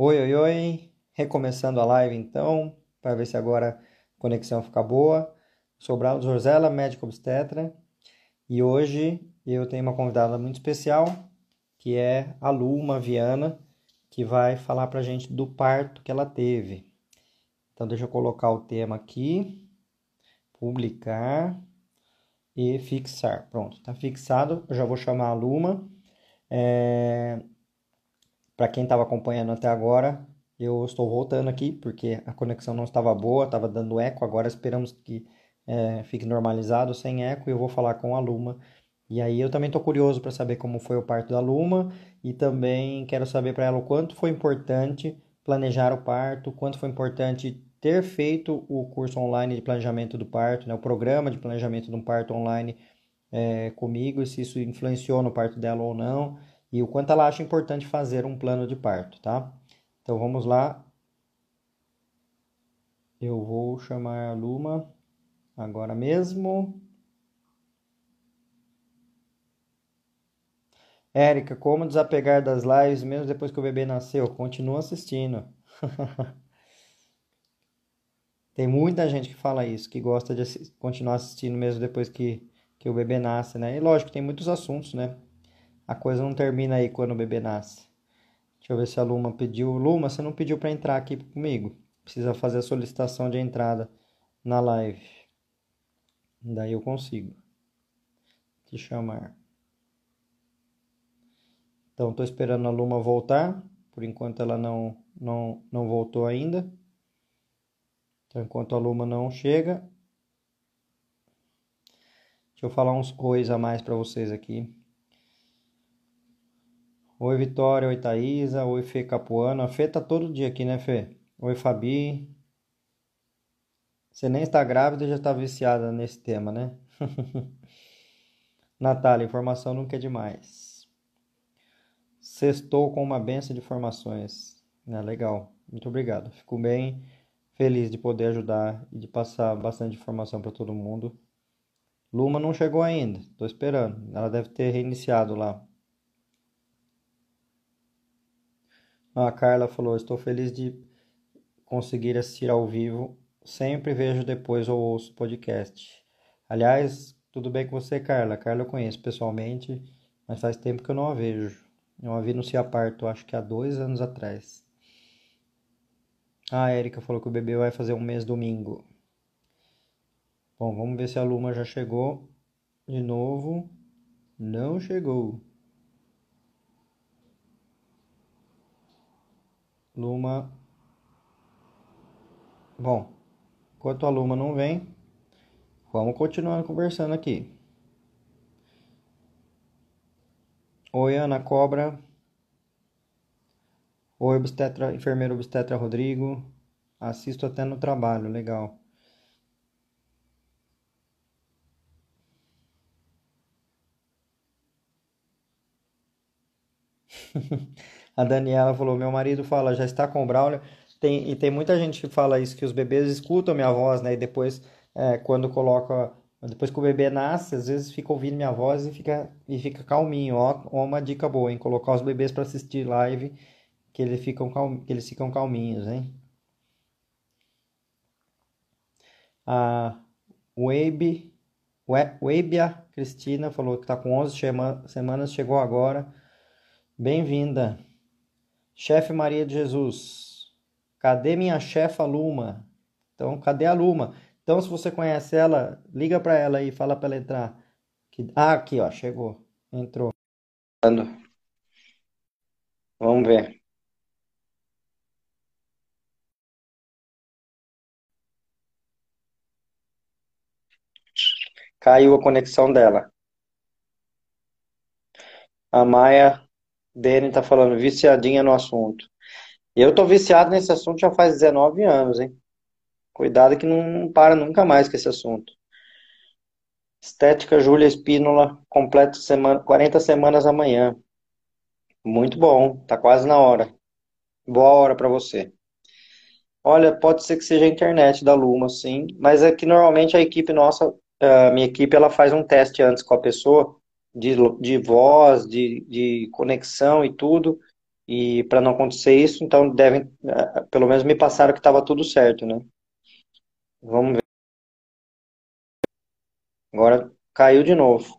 Oi, oi, oi. Recomeçando a live então, para ver se agora a conexão fica boa. Sou Brauno Zorzella, médico obstetra, e hoje eu tenho uma convidada muito especial, que é a Luma Viana, que vai falar para a gente do parto que ela teve. Então, deixa eu colocar o tema aqui, publicar e fixar. Pronto, está fixado. Eu já vou chamar a Luma. É... Para quem estava acompanhando até agora, eu estou voltando aqui porque a conexão não estava boa, estava dando eco. Agora esperamos que é, fique normalizado sem eco e eu vou falar com a Luma. E aí eu também estou curioso para saber como foi o parto da Luma e também quero saber para ela o quanto foi importante planejar o parto, quanto foi importante ter feito o curso online de planejamento do parto, né, o programa de planejamento de um parto online é, comigo, se isso influenciou no parto dela ou não e o quanto ela acha importante fazer um plano de parto, tá? Então vamos lá. Eu vou chamar a Luma agora mesmo. Érica, como desapegar das lives mesmo depois que o bebê nasceu? Continua assistindo. Tem muita gente que fala isso, que gosta de continuar assistindo mesmo depois que, que o bebê nasce, né? E lógico, tem muitos assuntos, né? A coisa não termina aí quando o bebê nasce. Deixa eu ver se a Luma pediu. Luma, você não pediu para entrar aqui comigo. Precisa fazer a solicitação de entrada na live. Daí eu consigo te chamar. Então, estou esperando a Luma voltar. Por enquanto ela não, não, não voltou ainda. Então, enquanto a Luma não chega, deixa eu falar uns ois a mais para vocês aqui. Oi Vitória, oi Thaisa, oi Fê Capuano. A Fê tá todo dia aqui, né, Fê? Oi Fabi. Você nem está grávida e já está viciada nesse tema, né? Natália, informação nunca é demais. Sextou com uma benção de informações. É, legal, muito obrigado. Fico bem feliz de poder ajudar e de passar bastante informação para todo mundo. Luma não chegou ainda, estou esperando. Ela deve ter reiniciado lá. A Carla falou: Estou feliz de conseguir assistir ao vivo. Sempre vejo depois ou ouço podcast. Aliás, tudo bem com você, Carla? Carla eu conheço pessoalmente, mas faz tempo que eu não a vejo. Eu a vi no Ciaparto, acho que há dois anos atrás. A Erika falou que o bebê vai fazer um mês domingo. Bom, vamos ver se a Luma já chegou de novo. Não chegou. Luma. Bom, enquanto a Luma não vem, vamos continuar conversando aqui. Oi, Ana Cobra. Oi, obstetra, enfermeiro obstetra Rodrigo. Assisto até no trabalho, legal. A Daniela falou: meu marido fala, já está com o Braulio. Tem, e tem muita gente que fala isso, que os bebês escutam minha voz, né? E depois, é, quando coloca. Depois que o bebê nasce, às vezes fica ouvindo minha voz e fica, e fica calminho. Ó, uma dica boa, hein? Colocar os bebês para assistir live, que eles ficam, calm, que eles ficam calminhos, hein? A Webe, Webia Cristina falou que está com 11 semanas, chegou agora. Bem-vinda. Chefe Maria de Jesus, cadê minha chefa Luma? Então, cadê a Luma? Então, se você conhece ela, liga para ela e fala para ela entrar. Ah, aqui, ó, chegou. Entrou. Vamos ver. Caiu a conexão dela. A Maia Dene tá falando viciadinha no assunto. Eu tô viciado nesse assunto já faz 19 anos, hein? Cuidado que não para nunca mais com esse assunto. Estética Júlia Espínola, completo semana, 40 semanas amanhã. Muito bom, tá quase na hora. Boa hora para você. Olha, pode ser que seja a internet da Luma, sim, mas é que normalmente a equipe nossa, a minha equipe, ela faz um teste antes com a pessoa de, de voz, de, de conexão e tudo. E para não acontecer isso, então devem, eh, pelo menos me passaram que estava tudo certo, né? Vamos ver. Agora caiu de novo.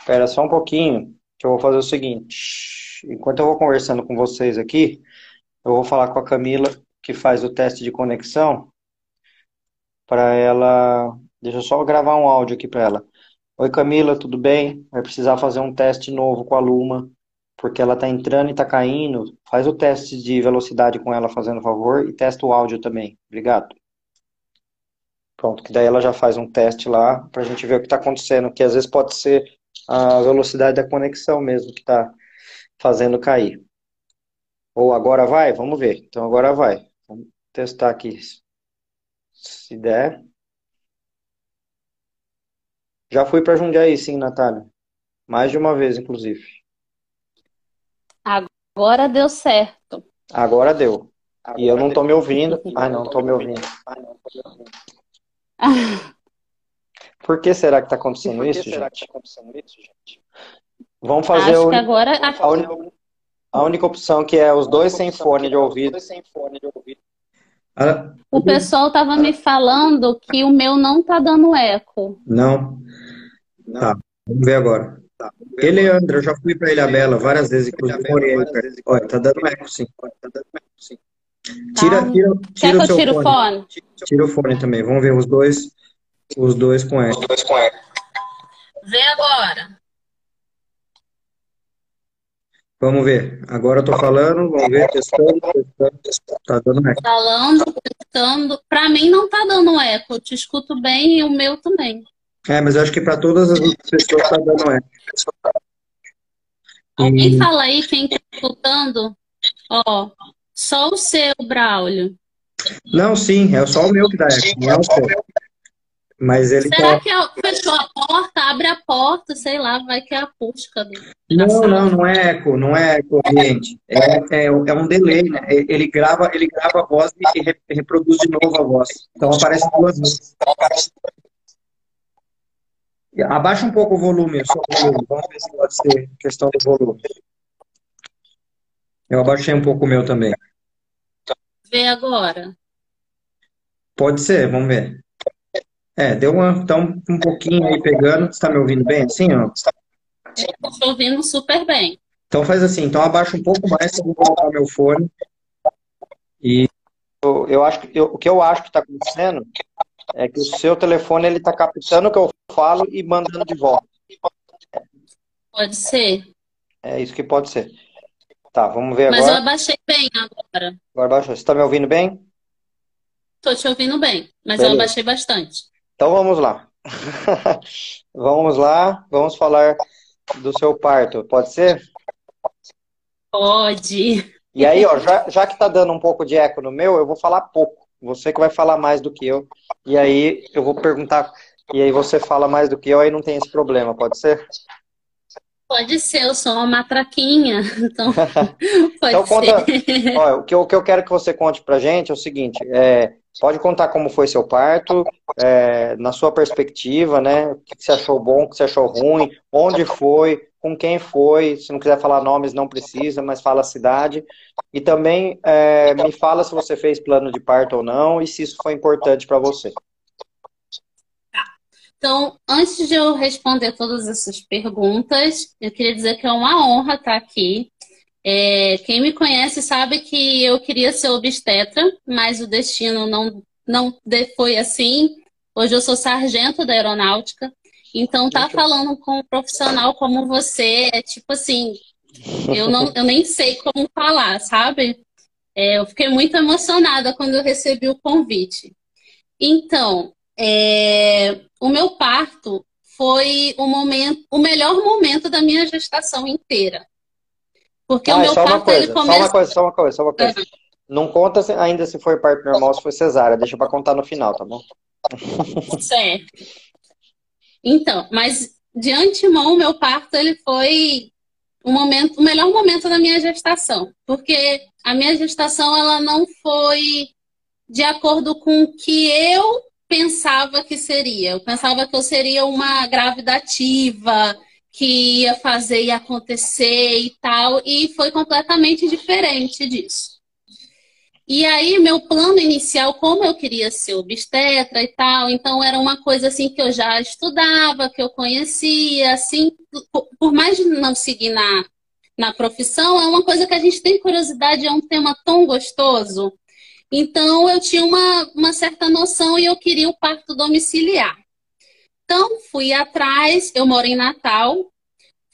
Espera só um pouquinho, que eu vou fazer o seguinte. Enquanto eu vou conversando com vocês aqui, eu vou falar com a Camila, que faz o teste de conexão, para ela. Deixa eu só gravar um áudio aqui para ela. Oi, Camila, tudo bem? Vai precisar fazer um teste novo com a Luma, porque ela está entrando e está caindo. Faz o teste de velocidade com ela, fazendo favor, e testa o áudio também. Obrigado. Pronto, que daí ela já faz um teste lá para a gente ver o que está acontecendo, que às vezes pode ser a velocidade da conexão mesmo que está fazendo cair. Ou agora vai? Vamos ver. Então agora vai. Vamos testar aqui. Se der. Já fui para Jundiaí, sim, Natália. Mais de uma vez, inclusive. Agora deu certo. Agora deu. Agora e eu não estou me ouvindo. Ai, não, estou me ouvindo. Por que será que está acontecendo, isso, gente? Tá acontecendo isso, gente? Vamos fazer Acho o... que agora... a, un... a única opção que é os dois sem fone de ouvido. O pessoal estava me falando que o meu não está dando eco. Não. Tá, vamos ver agora. Tá, ele, André, eu já fui para Ilha Bela várias vezes, inclusive morei aí perto. Olha, tá dando eco sim. Tira, Tá. tira, Quer tira que o eu seu tire o fone. fone? Tira o fone também. Vamos ver os dois, os dois com eco. Vê agora. Vamos ver. Agora eu tô falando, vamos ver, testando, testando, testando. Tá dando eco. Falando, testando. Para mim não tá dando eco. Eu te escuto bem e o meu também. É, mas eu acho que para todas as outras pessoas tá dando eco. Alguém E fala aí, quem tá escutando? Ó, só o seu, Braulio. não, sim, é só o meu que dá eco, não é o seu. Mas ele Será tá. que é- fechou a porta? Abre a porta, sei lá, vai que é a do- da Não, sala. não, não é eco, não é eco ambiente. É, é, é um delay, né? Ele grava, ele grava a voz e re- reproduz de novo a voz. Então aparece duas vezes. Abaixa um pouco o volume, só o volume. Vamos ver se pode ser questão do volume. Eu abaixei um pouco o meu também. Vê agora. Pode ser, vamos ver. É, deu uma, tá um, um pouquinho aí pegando. Você está me ouvindo bem assim, ó? Eu tô ouvindo super bem. Então faz assim, então abaixa um pouco mais, eu vou colocar meu fone. E eu, eu acho que eu- o que eu acho que está acontecendo é que o seu telefone ele está captando o que eu falo e mandando de volta. Pode ser. É isso que pode ser. Tá, vamos ver Mas eu agora. abaixei bem agora. Agora baixou. Você está me ouvindo bem? Tô te ouvindo bem, mas eu Beleza. abaixei bastante. Então vamos lá. Vamos lá, vamos falar do seu parto, pode ser? Pode. E aí, ó, já, já que tá dando um pouco de eco no meu, eu vou falar pouco. Você que vai falar mais do que eu. E aí eu vou perguntar, e aí você fala mais do que eu, aí não tem esse problema, pode ser? Pode ser, eu sou uma matraquinha. Então, pode Então conta, ser. ó, o que eu, o que eu quero que você conte pra gente é o seguinte, é, pode contar como foi seu parto, é, na sua perspectiva, né? O que você achou bom, o que você achou ruim, onde foi, com quem foi, se não quiser falar nomes, não precisa, mas fala a cidade. E também é, me fala se você fez plano de parto ou não e se isso foi importante pra você. Então, antes de eu responder todas essas perguntas, eu queria dizer que é uma honra estar aqui. É, quem me conhece sabe que eu queria ser obstetra, mas o destino não, não foi assim. Hoje eu sou sargento da aeronáutica. Então, tá falando com um profissional como você é tipo assim, eu não, eu nem sei como falar, sabe? É, eu fiquei muito emocionada quando eu recebi o convite. Então, é, o meu parto foi o momento, o melhor momento da minha gestação inteira. Porque o Ah, e meu só uma parto ele coisa, só uma começa. coisa, só uma coisa, só uma coisa. Não conta ainda se foi parto normal, se foi cesárea, deixa pra contar no final, tá bom? Certo. Então, mas de antemão, o meu parto ele foi o momento, o melhor momento da minha gestação, porque a minha gestação ela não foi de acordo com o que eu pensava que seria. Eu pensava que eu seria uma grávida ativa, que ia fazer e acontecer e tal, e foi completamente diferente disso. E aí, meu plano inicial, como eu queria ser obstetra e tal, então era uma coisa assim que eu já estudava, que eu conhecia, assim, por mais de não seguir na, na profissão, é uma coisa que a gente tem curiosidade, é um tema tão gostoso. Então, eu tinha uma, uma certa noção e eu queria o parto domiciliar. Então, fui atrás, eu moro em Natal,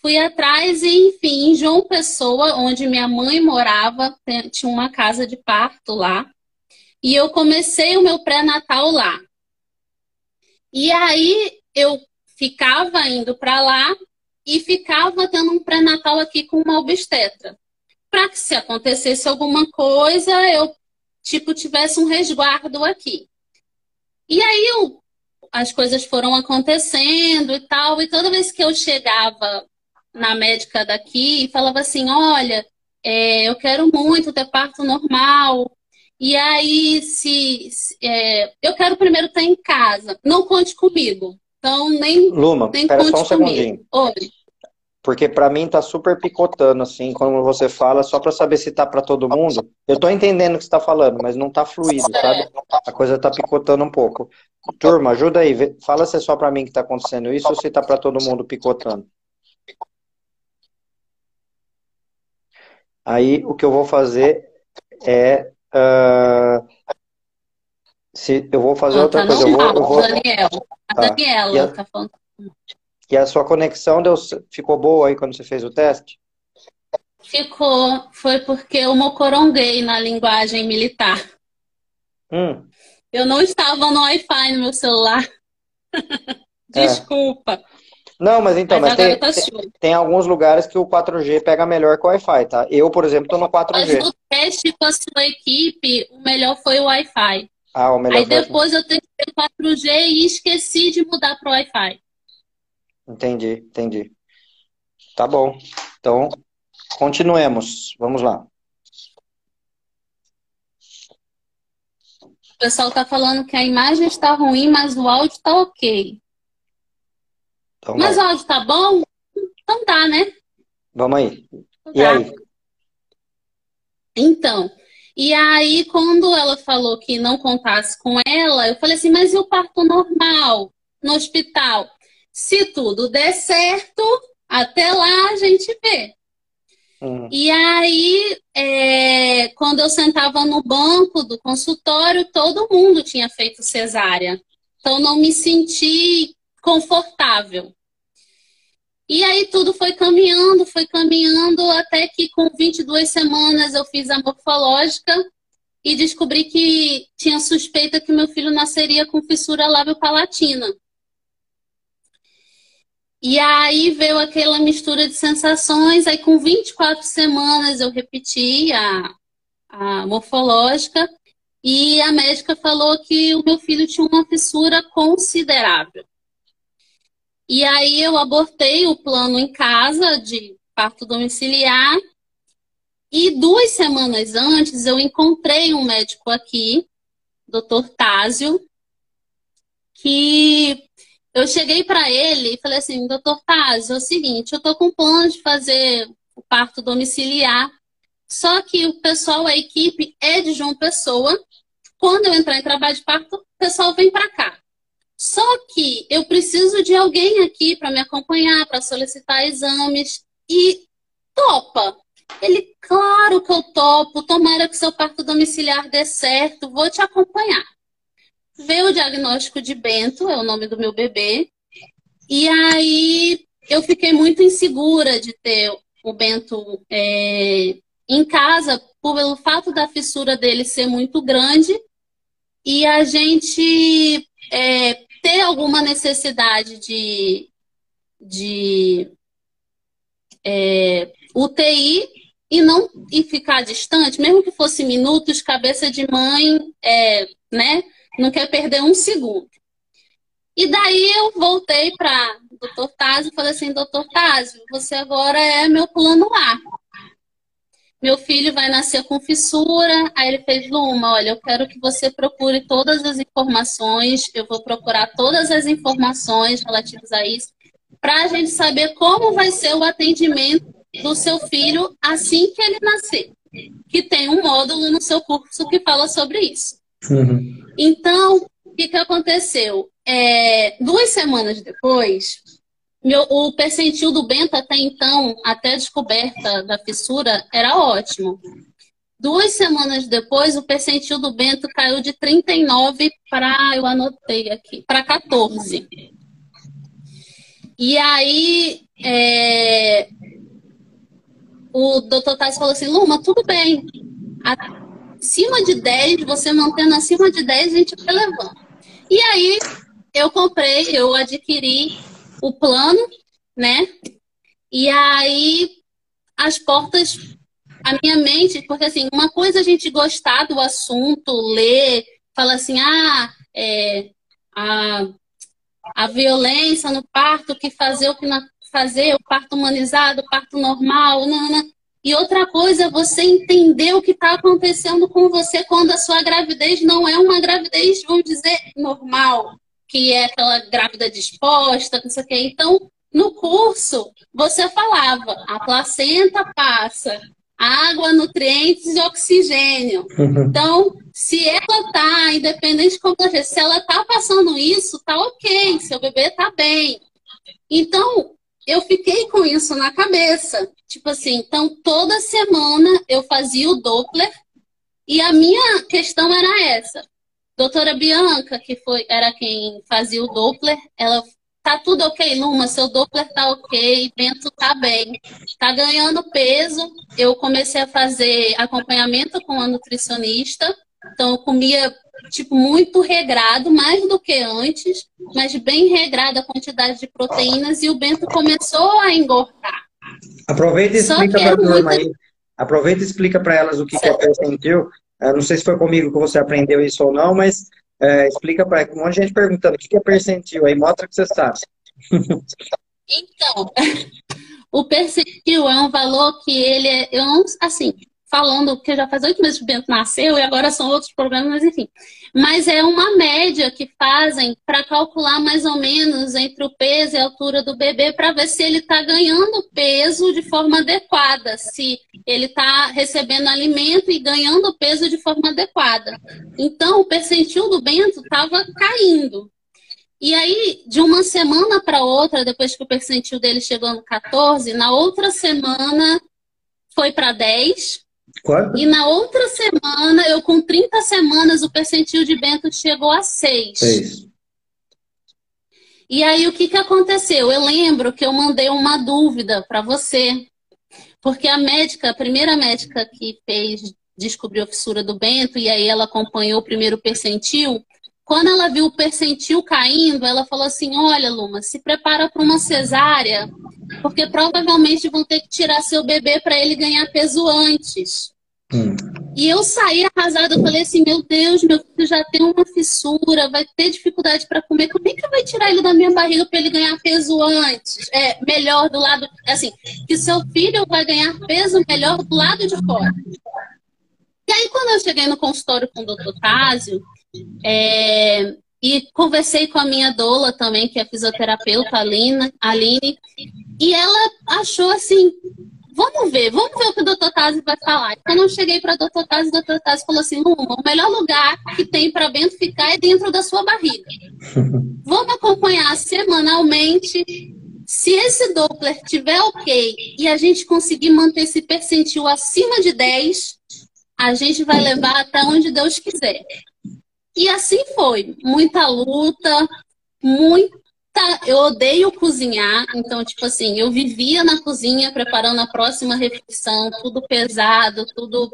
fui atrás e, enfim, em João Pessoa, onde minha mãe morava, tinha uma casa de parto lá. E eu comecei o meu pré-natal lá. E aí eu ficava indo para lá e ficava tendo um pré-natal aqui com uma obstetra. Para que se acontecesse alguma coisa, eu tipo tivesse um resguardo aqui. E aí eu, as coisas foram acontecendo e tal, e toda vez que eu chegava na médica daqui e falava assim: olha, é, eu quero muito ter parto normal. E aí, se, se é, eu quero primeiro estar em casa, não conte comigo. Então, nem, Luma, nem espera conte só um comigo. segundinho. Oi. Porque para mim tá super picotando, assim, quando você fala, só para saber se tá para todo mundo. Eu tô entendendo o que você tá falando, mas não tá fluido, sabe? A coisa tá picotando um pouco. Turma, ajuda aí. Fala se é só para mim que tá acontecendo isso ou se tá para todo mundo picotando. Aí o que eu vou fazer é. ah, se, eu vou fazer Não, outra tá coisa. Eu vou, eu vou, Daniel. A Tá. Daniela E a- tá falando. e a sua conexão deu, ficou boa aí quando você fez o teste? Ficou, foi porque eu mocoronguei na linguagem militar. Hum, Eu não estava no Wi-Fi no meu celular. É. Não, mas então, Mas mas tem, tá tem, alguns lugares que o 4G pega melhor que o Wi-Fi, tá? Eu, por exemplo, tô no Mas 4G. no teste com a sua equipe, o melhor foi o Wi-Fi. Ah, o melhor Aí foi o depois eu testei o 4G e esqueci de mudar para o Wi-Fi. Entendi, entendi. Tá bom. Então, continuemos. Vamos lá. O pessoal tá falando que a imagem está ruim, mas o áudio tá ok. Então, Mas vai. áudio tá bom? Então tá, né? Vamos aí. Então E tá. aí? Então, e aí quando ela falou que não contasse com ela, eu falei assim, mas e o parto normal no hospital? Se tudo der certo, até lá a gente vê. Hum, E aí, é, quando eu sentava no banco do consultório, todo mundo tinha feito cesárea. Então, não me senti confortável. E aí, tudo foi caminhando, foi caminhando, até que com 22 semanas eu fiz a morfológica e descobri que tinha suspeita que meu filho nasceria com fissura lábio-palatina. E aí veio aquela mistura de sensações. Aí, com 24 semanas, eu repeti a, a morfológica e a médica falou que o meu filho tinha uma fissura considerável. E aí, eu abortei o plano em casa de parto domiciliar. E duas semanas antes, eu encontrei um médico aqui, Dr. Tásio, que eu cheguei para ele e falei assim, doutor Taz, é o seguinte, eu tô com plano de fazer o parto domiciliar, só que o pessoal, a equipe é de João Pessoa. Quando eu entrar em trabalho de parto, o pessoal vem para cá. Só que eu preciso de alguém aqui para me acompanhar, para solicitar exames e topa. Ele, claro que eu topo, tomara que seu parto domiciliar dê certo, vou te acompanhar. Veio o diagnóstico de Bento, é o nome do meu bebê. E aí eu fiquei muito insegura de ter o Bento é, em casa, pelo fato da fissura dele ser muito grande e a gente é, ter alguma necessidade de, de é, UTI e não e ficar distante, mesmo que fosse minutos, cabeça de mãe, é, né? Não quer perder um segundo. E daí eu voltei para o doutor Tásio e falei assim, doutor Tásio, você agora é meu plano A. Meu filho vai nascer com fissura. Aí ele fez, Luma, olha, eu quero que você procure todas as informações. Eu vou procurar todas as informações relativas a isso. para a gente saber como vai ser o atendimento do seu filho assim que ele nascer. Que tem um módulo no seu curso que fala sobre isso. Uhum. Então, o que, que aconteceu? É, duas semanas depois, meu, o percentil do Bento até então, até a descoberta da fissura, era ótimo. Duas semanas depois, o percentil do Bento caiu de 39 para, eu anotei aqui, para 14. E aí, é, o doutor Tais falou assim, Luma, tudo bem. Acima de 10, você mantendo acima de 10, a gente vai levando. E aí, eu comprei, eu adquiri o plano, né? E aí as portas, a minha mente, porque assim, uma coisa a gente gostar do assunto, ler, fala assim, ah, é, a, a violência no parto, que fazer o que não fazer, o parto humanizado, o parto normal, nana. E outra coisa você entender o que está acontecendo com você quando a sua gravidez não é uma gravidez, vamos dizer, normal que é aquela grávida disposta, não sei o quê. Então, no curso, você falava, a placenta passa água, nutrientes e oxigênio. Uhum. Então, se ela tá, independente de como se ela tá passando isso, tá ok, seu bebê tá bem. Então, eu fiquei com isso na cabeça. Tipo assim, então toda semana eu fazia o Doppler e a minha questão era essa. Doutora Bianca, que foi, era quem fazia o Doppler, ela tá tudo ok, Luma, seu Doppler tá ok, Bento tá bem, tá ganhando peso. Eu comecei a fazer acompanhamento com a nutricionista, então eu comia tipo muito regrado, mais do que antes, mas bem regrada a quantidade de proteínas e o Bento começou a engordar. Aproveita e explica para a turma aí. Aproveita e explica para elas o que, que é percentil, eu não sei se foi comigo que você aprendeu isso ou não, mas é, explica para um monte de gente perguntando o que é percentil aí, mostra que você sabe. Então, o percentil é um valor que ele é, eu não, assim, falando que já faz oito meses que o Bento nasceu e agora são outros problemas, mas enfim. Mas é uma média que fazem para calcular mais ou menos entre o peso e a altura do bebê para ver se ele está ganhando peso de forma adequada, se ele está recebendo alimento e ganhando peso de forma adequada. Então, o percentil do Bento estava caindo. E aí, de uma semana para outra, depois que o percentil dele chegou no 14, na outra semana foi para 10, Quanto? E na outra semana, eu com 30 semanas, o percentil de Bento chegou a 6. 6. E aí, o que, que aconteceu? Eu lembro que eu mandei uma dúvida para você, porque a médica, a primeira médica que fez, descobriu a fissura do Bento, e aí ela acompanhou o primeiro percentil, quando ela viu o percentil caindo, ela falou assim: Olha, Luma, se prepara para uma cesárea, porque provavelmente vão ter que tirar seu bebê para ele ganhar peso antes. Hum. E eu saí arrasada, eu falei assim, meu Deus, meu filho já tem uma fissura, vai ter dificuldade para comer, como é que vai tirar ele da minha barriga para ele ganhar peso antes? É, melhor do lado, assim, que seu filho vai ganhar peso melhor do lado de fora. E aí, quando eu cheguei no consultório com o doutor Tásio, é, e conversei com a minha doula também, que é fisioterapeuta, Aline, Aline e ela achou assim, vamos ver, vamos ver o que o doutor Tazzi vai falar. Quando eu cheguei para o doutor Tazzi, o doutor Tazzi falou assim, Luma, o melhor lugar que tem para Bento ficar é dentro da sua barriga. vamos acompanhar semanalmente. Se esse Doppler tiver ok e a gente conseguir manter esse percentil acima de 10, a gente vai levar até onde Deus quiser. E assim foi. Muita luta, muito Tá, eu odeio cozinhar, então, tipo assim, eu vivia na cozinha preparando a próxima refeição, tudo pesado, tudo.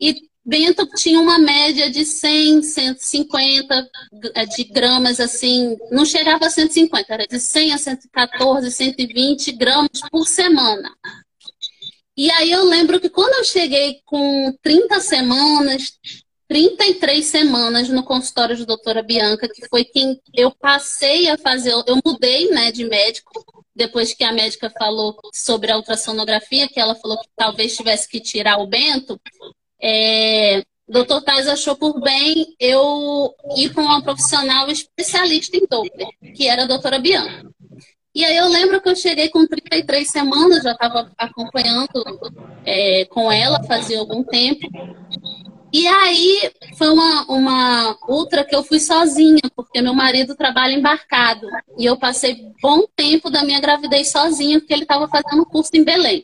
E Bento tinha uma média de 100, 150 eh, de gramas, assim, não chegava a 150, era de 100 a 114, 120 gramas por semana. E aí eu lembro que quando eu cheguei com 30 semanas, 33 semanas no consultório de doutora Bianca, que foi quem eu passei a fazer, eu mudei né, de médico, depois que a médica falou sobre a ultrassonografia, que ela falou que talvez tivesse que tirar o Bento, é, doutor Tais achou por bem eu ir com uma profissional especialista em Doppler, que era a doutora Bianca. E aí eu lembro que eu cheguei com 33 semanas, já estava acompanhando é, com ela fazia algum tempo. E aí foi uma, uma ultra que eu fui sozinha, porque meu marido trabalha embarcado. E eu passei bom tempo da minha gravidez sozinha, porque ele estava fazendo curso em Belém.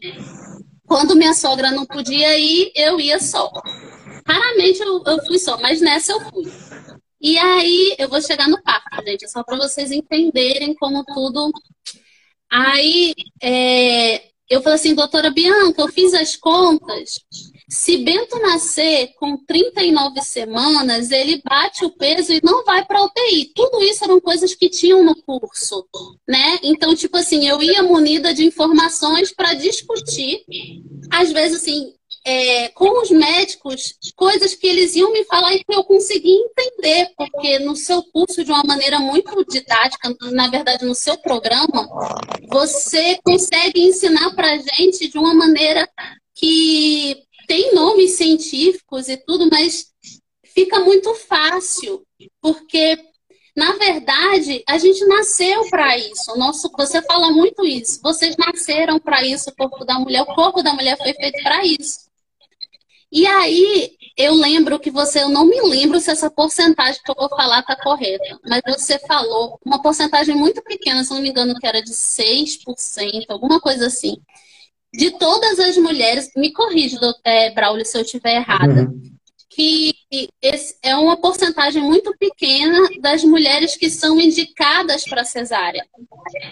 Quando minha sogra não podia ir, eu ia só. Raramente eu, eu fui só, mas nessa eu fui. E aí eu vou chegar no parto, gente, só para vocês entenderem como tudo. Aí é, eu falei assim, doutora Bianca, eu fiz as contas se Bento nascer com 39 semanas, ele bate o peso e não vai para UTI. Tudo isso eram coisas que tinham no curso, né? Então, tipo assim, eu ia munida de informações para discutir, às vezes assim, é, com os médicos, coisas que eles iam me falar e que eu consegui entender, porque no seu curso, de uma maneira muito didática, na verdade, no seu programa, você consegue ensinar para gente de uma maneira que tem nomes científicos e tudo, mas fica muito fácil, porque na verdade a gente nasceu para isso. Nosso, você fala muito isso. Vocês nasceram para isso, o corpo da mulher, o corpo da mulher foi feito para isso. E aí, eu lembro que você, eu não me lembro se essa porcentagem que eu vou falar está correta, mas você falou uma porcentagem muito pequena, se não me engano, que era de 6%, alguma coisa assim, de todas as mulheres, me corrija, é, Braulio, se eu estiver errada, uhum. Que é uma porcentagem muito pequena das mulheres que são indicadas para cesárea,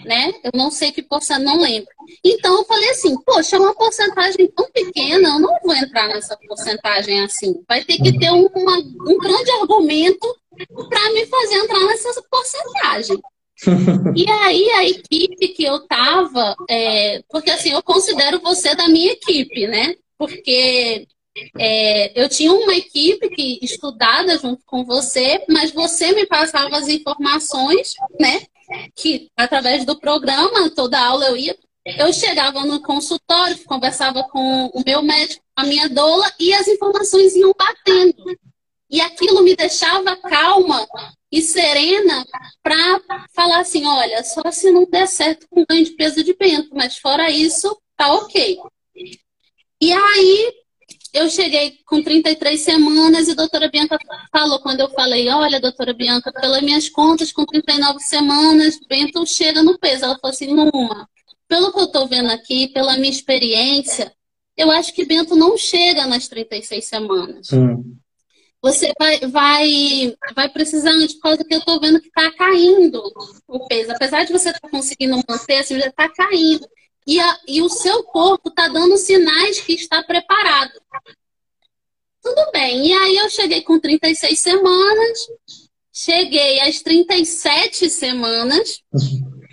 né? Eu não sei que porcentagem, não lembro. Então eu falei assim, poxa, é uma porcentagem tão pequena, eu não vou entrar nessa porcentagem assim. Vai ter que ter um, uma, um grande argumento para me fazer entrar nessa porcentagem e aí a equipe que eu tava, é, porque assim, eu considero você da minha equipe, né? Porque é, eu tinha uma equipe que estudada junto com você, mas você me passava as informações, né? Que através do programa, toda aula eu ia, eu chegava no consultório, conversava com o meu médico, a minha doula, e as informações iam batendo. E aquilo me deixava calma e serena para falar assim, olha, só se não der certo com ganho de peso de bento, mas fora isso, tá ok. E aí eu cheguei com 33 semanas e a doutora Bianca falou, quando eu falei, olha, doutora Bianca, pelas minhas contas, com 39 semanas, Bento chega no peso. Ela falou assim, Numa, pelo que eu estou vendo aqui, pela minha experiência, eu acho que Bento não chega nas 36 semanas. Hum você vai, vai, vai precisando de causa que eu estou vendo que está caindo o peso. Apesar de você estar tá conseguindo manter, assim, já está caindo. E, a, e o seu corpo está dando sinais que está preparado. Tudo bem. E aí eu cheguei com 36 semanas, cheguei às 37 semanas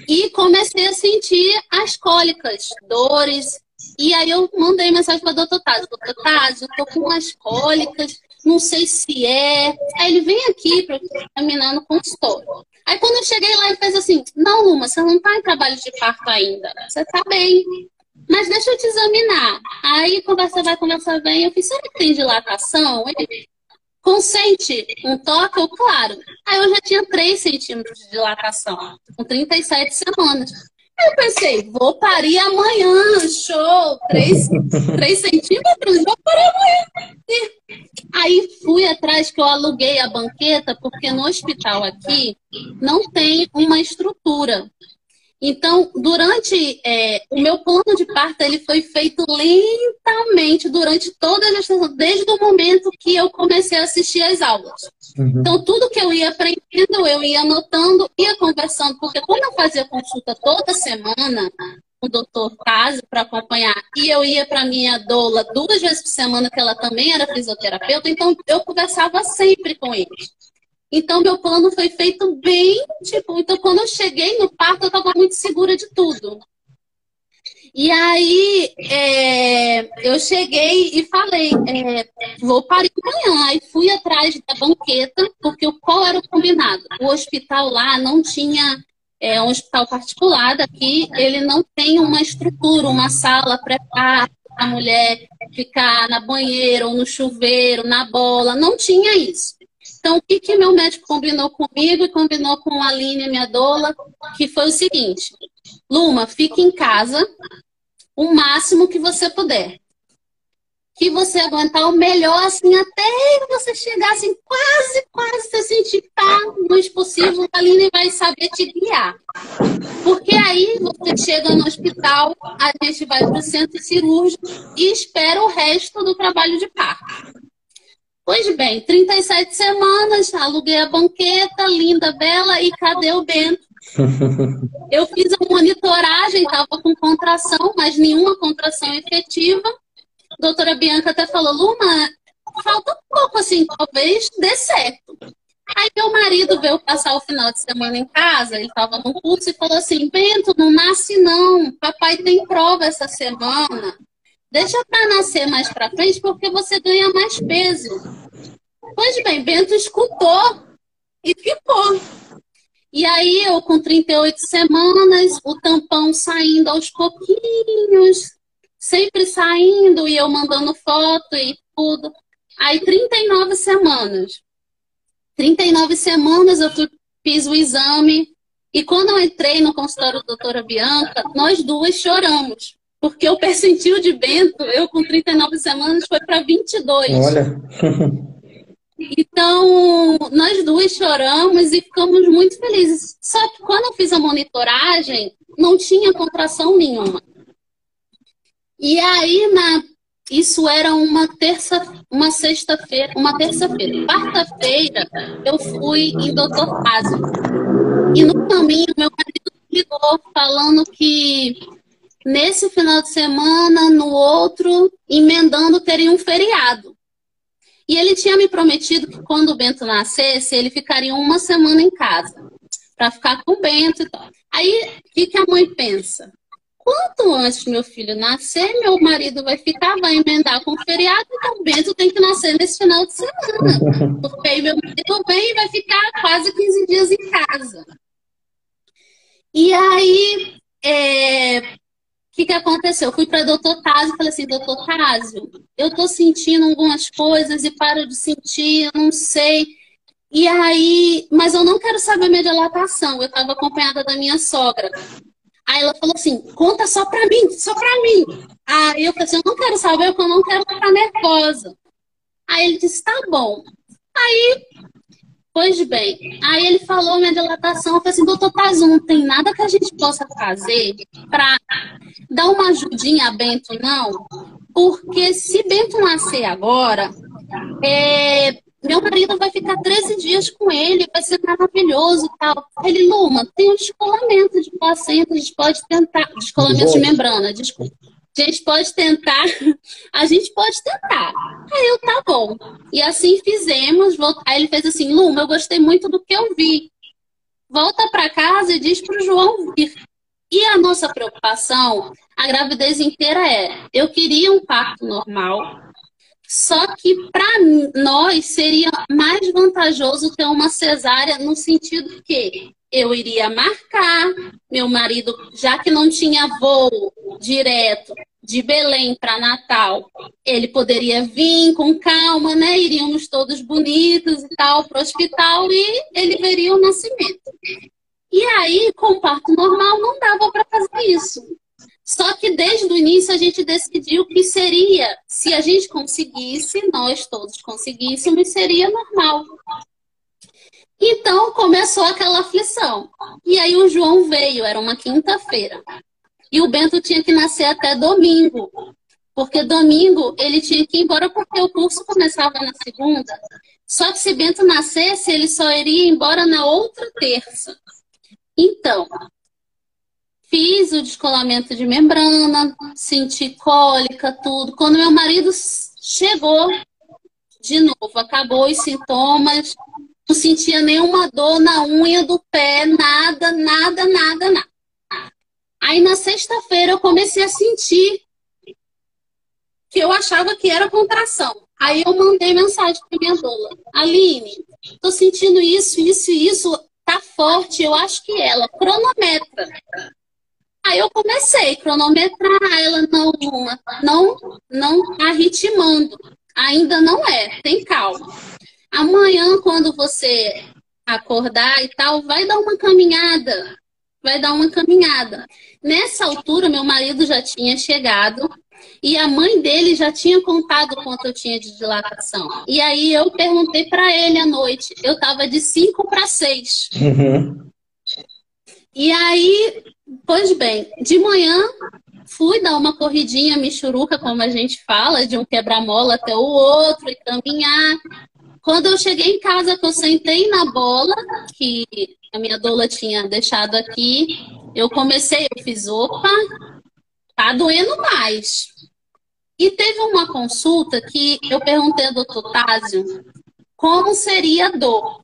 e comecei a sentir as cólicas, dores. E aí eu mandei mensagem para o doutor Taz. Doutor Taz, eu tô com umas cólicas não sei se é. Aí ele vem aqui para examinar no consultório. Aí quando eu cheguei lá, ele fez assim: Não, Luma, você não está em trabalho de parto ainda. Você está bem. Mas deixa eu te examinar. Aí conversa vai, conversa vem. Eu fiz: Será que tem dilatação? Ele consente um toque? Eu, claro. Aí eu já tinha 3 centímetros de dilatação, com 37 semanas. Aí eu pensei, vou parir amanhã, show, 3, 3 centímetros, vou parir amanhã. Aí fui atrás que eu aluguei a banqueta, porque no hospital aqui não tem uma estrutura. Então, durante é, o meu plano de parto, ele foi feito lentamente durante toda a gestação, desde o momento que eu comecei a assistir às aulas. Uhum. Então, tudo que eu ia aprendendo, eu ia anotando, ia conversando, porque como eu fazia consulta toda semana, o doutor Tazio para acompanhar. E eu ia para minha doula duas vezes por semana, que ela também era fisioterapeuta, então eu conversava sempre com ele. Então meu plano foi feito bem, tipo, então quando eu cheguei no parto, eu estava muito segura de tudo. E aí é, eu cheguei e falei, é, vou parir amanhã. Aí fui atrás da banqueta, porque qual era o combinado? O hospital lá não tinha é um hospital particular daqui, ele não tem uma estrutura, uma sala para a mulher ficar na banheira ou no chuveiro, na bola, não tinha isso. Então, o que, que meu médico combinou comigo e combinou com a Aline, minha doula, que foi o seguinte, Luma, fique em casa o máximo que você puder. Que você aguentar o melhor, assim, até você chegar, assim, quase, quase você sentir que tá no possível, a Aline vai saber te guiar. Porque aí você chega no hospital, a gente vai para o centro cirúrgico e espera o resto do trabalho de parto. Pois bem, 37 semanas, aluguei a banqueta, linda, bela, e cadê o Bento? Eu fiz a monitoragem, estava com contração, mas nenhuma contração efetiva. A doutora Bianca até falou, Luma, falta pouco, assim, talvez dê certo. Aí meu marido veio passar o final de semana em casa, ele estava no curso e falou assim, Bento, não nasce não, papai tem prova essa semana. Deixa para nascer mais para frente porque você ganha mais peso. Pois bem, Bento escutou e ficou. E aí eu com 38 semanas, o tampão saindo aos pouquinhos, sempre saindo e eu mandando foto e tudo. Aí 39 semanas. 39 semanas eu fiz o exame e quando eu entrei no consultório da doutora Bianca, nós duas choramos. Porque o percentil de Bento, eu com 39 semanas, foi para 22. Olha. Então, nós duas choramos e ficamos muito felizes. Só que quando eu fiz a monitoragem, não tinha contração nenhuma. E aí, na... isso era uma terça, uma sexta-feira, uma terça-feira. Quarta-feira, eu fui em Doutor Pazio. E no caminho, meu marido ligou falando que nesse final de semana, no outro, emendando, teria um feriado. E ele tinha me prometido que quando o Bento nascesse, ele ficaria uma semana em casa, para ficar com o Bento e tal. Aí, o que, que a mãe pensa? Quanto antes meu filho nascer, meu marido vai ficar, vai emendar com o feriado, então o Bento tem que nascer nesse final de semana. Porque aí meu marido vem e vai ficar quase 15 dias em casa. E aí, é, que, que aconteceu? Eu fui para doutor Tásio e falei assim, doutor Tásio, eu estou sentindo algumas coisas e paro de sentir, eu não sei. E aí, mas eu não quero saber minha dilatação. Eu estava acompanhada da minha sogra. Aí ela falou assim, conta só para mim, só para mim. Aí eu falei assim, eu não quero saber porque eu não quero ficar nervosa. Aí ele disse, tá bom. Aí Pois bem, aí ele falou minha dilatação, eu falei assim, doutor Tazum, não tem nada que a gente possa fazer para dar uma ajudinha a Bento, não? Porque se Bento nascer agora, é, meu marido vai ficar 13 dias com ele, vai ser maravilhoso e tal. Ele, Luma, tem um descolamento de placenta, a gente pode tentar. Descolamento de membrana, desculpa. A gente pode tentar, a gente pode tentar. Aí eu, tá bom. E assim fizemos. Aí ele fez assim, Luma, eu gostei muito do que eu vi. Volta para casa e diz pro João vir. E a nossa preocupação, a gravidez inteira é, eu queria um parto normal, só que para nós seria mais vantajoso ter uma cesárea no sentido que eu iria marcar meu marido, já que não tinha voo direto de Belém para Natal, ele poderia vir com calma, né? Iríamos todos bonitos e tal para o hospital e ele veria o nascimento. E aí, com parto normal, não dava para fazer isso. Só que desde o início a gente decidiu que seria, se a gente conseguisse, nós todos conseguíssemos, seria normal. Então começou aquela aflição. E aí o João veio, era uma quinta-feira. E o Bento tinha que nascer até domingo. Porque domingo ele tinha que ir embora porque o curso começava na segunda. Só que se Bento nascesse, ele só iria embora na outra terça. Então, fiz o descolamento de membrana, senti cólica, tudo. Quando meu marido chegou, de novo, acabou os sintomas, não sentia nenhuma dor na unha do pé, nada, nada, nada, nada. Aí na sexta-feira eu comecei a sentir que eu achava que era contração. Aí eu mandei mensagem para minha doula. Aline, tô sentindo isso, isso e isso, tá forte, eu acho que ela. Cronometra. Aí eu comecei a cronometrar, ela não, não, não tá. Ainda não é, tem calma. Amanhã, quando você acordar e tal, vai dar uma caminhada. vai dar uma caminhada. Nessa altura, meu marido já tinha chegado e a mãe dele já tinha contado quanto eu tinha de dilatação. E aí eu perguntei para ele à noite. Eu tava de 5 para 6. Uhum. E aí, pois bem, de manhã fui dar uma corridinha michuruca, como a gente fala, de um quebra-mola até o outro e caminhar. Quando eu cheguei em casa, que eu sentei na bola, que a minha doula tinha deixado aqui, eu comecei, eu fiz, opa, tá doendo mais. E teve uma consulta que eu perguntei ao doutor Tásio como seria a dor.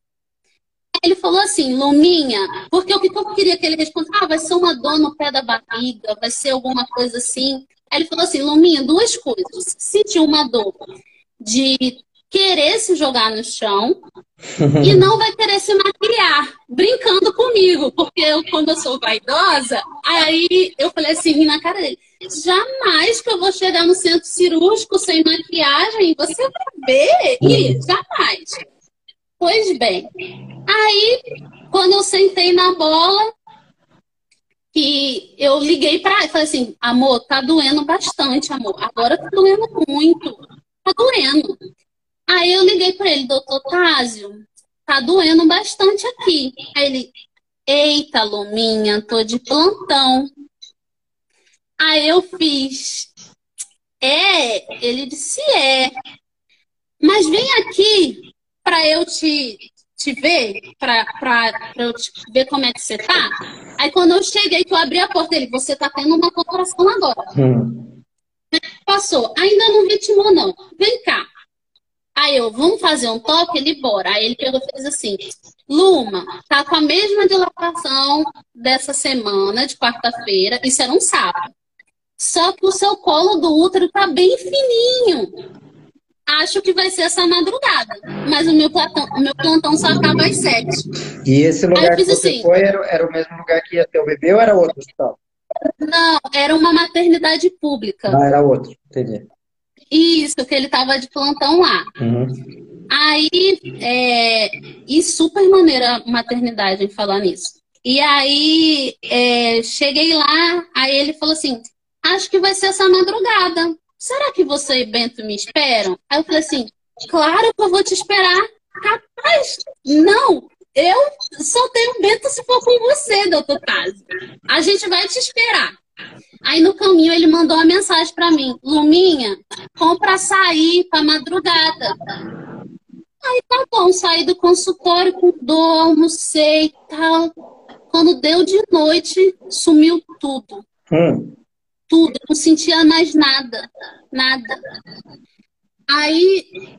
Ele falou assim, Luminha, porque o que eu queria que ele respondesse, ah, vai ser uma dor no pé da barriga, vai ser alguma coisa assim. Ele falou assim, Luminha, duas coisas. Sentiu uma dor de querer se jogar no chão e não vai querer se maquiar, brincando comigo, porque eu, como eu sou vaidosa, aí eu falei assim, na cara dele, jamais que eu vou chegar no centro cirúrgico sem maquiagem, você vai ver, e jamais. Pois bem, aí quando eu sentei na bola, que eu liguei para ele, falei assim, amor, tá doendo bastante, amor, agora tá doendo muito, tá doendo. Aí eu liguei para ele, doutor Tásio, tá doendo bastante aqui. Aí ele, eita, Luminha, tô de plantão. Aí eu fiz, é, ele disse, é. Mas vem aqui para eu te, te ver, para eu te ver como é que você tá. Aí quando eu cheguei, que eu abri a porta, ele, você tá tendo uma contração agora. Hum. Passou, ainda não ritmou não. Vem cá. Aí eu, vamos fazer um toque? Ele, bora. Aí ele pegou e fez assim, Luma, tá com a mesma dilatação dessa semana, de quarta-feira, isso era um sábado. Só que o seu colo do útero tá bem fininho. Acho que vai ser essa madrugada. Mas o meu plantão, o meu plantão só acaba às sete. E esse lugar que você assim, foi era, era o mesmo lugar que ia ter o bebê ou era outro hospital? Não, era uma maternidade pública. Ah, era outro, entendi. Isso, que ele tava de plantão lá. Uhum. Aí, é, e super maneira a maternidade em falar nisso. E aí, é, cheguei lá, aí ele falou assim: Acho que vai ser essa madrugada. Será que você e Bento me esperam? Aí eu falei assim: Claro que eu vou te esperar. Capaz, não, eu só tenho Bento se for com você, doutor Tazio. A gente vai te esperar. Aí no caminho ele mandou uma mensagem para mim: Luminha, compra açaí para madrugada. Aí tá bom, saí do consultório com dor, almocei e tal. Quando deu de noite, sumiu tudo. Hum. Tudo, não sentia mais nada, nada. Aí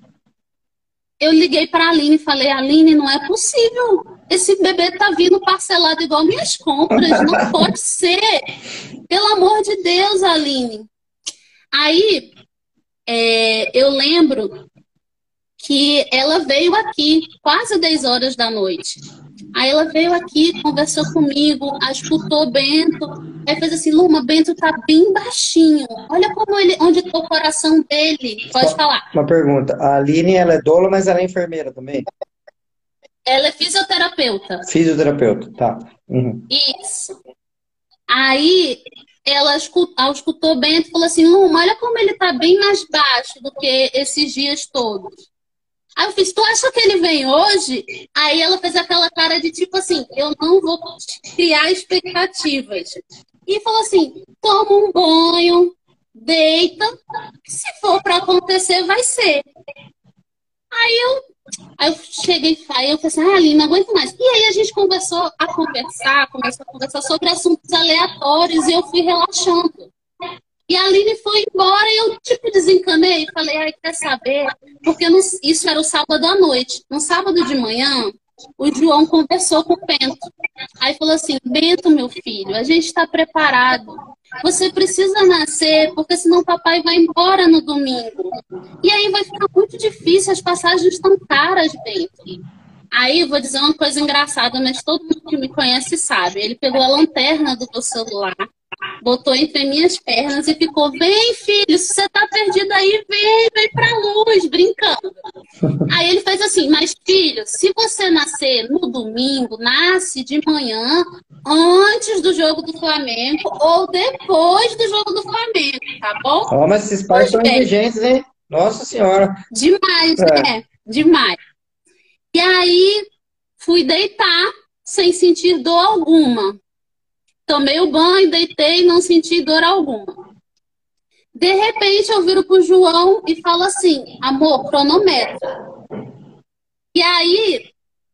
eu liguei para a Aline e falei: Aline, não é possível. Esse bebê tá vindo parcelado igual minhas compras. Não pode ser. Pelo amor de Deus, Aline. Aí é, eu lembro que ela veio aqui quase 10 horas da noite. Aí ela veio aqui, conversou comigo, escutou Bento. Aí fez assim, Luma, Bento tá bem baixinho. Olha como ele, onde tá o coração dele. Pode falar. Uma pergunta. A Aline, ela é doula, mas ela é enfermeira também? Ela é fisioterapeuta. Fisioterapeuta, tá. Uhum. Isso. Aí ela escutou, escutou Bento e falou assim, Luma, olha como ele tá bem mais baixo do que esses dias todos. Aí eu fiz, tu acha que ele vem hoje? Aí ela fez aquela cara de tipo assim, eu não vou criar expectativas. E falou assim, toma um banho, deita, se for para acontecer, vai ser. Aí eu, aí eu cheguei, aí eu falei assim, ah, Aline, não aguento mais. E aí a gente conversou a conversar, começou a conversar sobre assuntos aleatórios e eu fui relaxando. E a Aline foi embora e eu, tipo, desencanei. Falei, ai, quer saber? Porque no, isso era o sábado à noite. No sábado de manhã, o João conversou com o Bento. Aí falou assim: Bento, meu filho, a gente está preparado. Você precisa nascer, porque senão papai vai embora no domingo. E aí vai ficar muito difícil, as passagens estão caras, Bento. Aí vou dizer uma coisa engraçada, mas todo mundo que me conhece sabe. Ele pegou a lanterna do meu celular, botou entre minhas pernas e ficou: Vem, filho, se você tá perdido aí, vem, vem pra luz, brincando. Aí ele fez assim: Mas, filho, se você nascer no domingo, nasce de manhã, antes do jogo do Flamengo ou depois do jogo do Flamengo, tá bom? Ó, mas esses pais são inteligentes, hein? Nossa Senhora. Demais, é. né? Demais. E aí fui deitar sem sentir dor alguma. Tomei o banho, deitei, não senti dor alguma. De repente eu viro pro João e falo assim, amor, cronometra. E aí,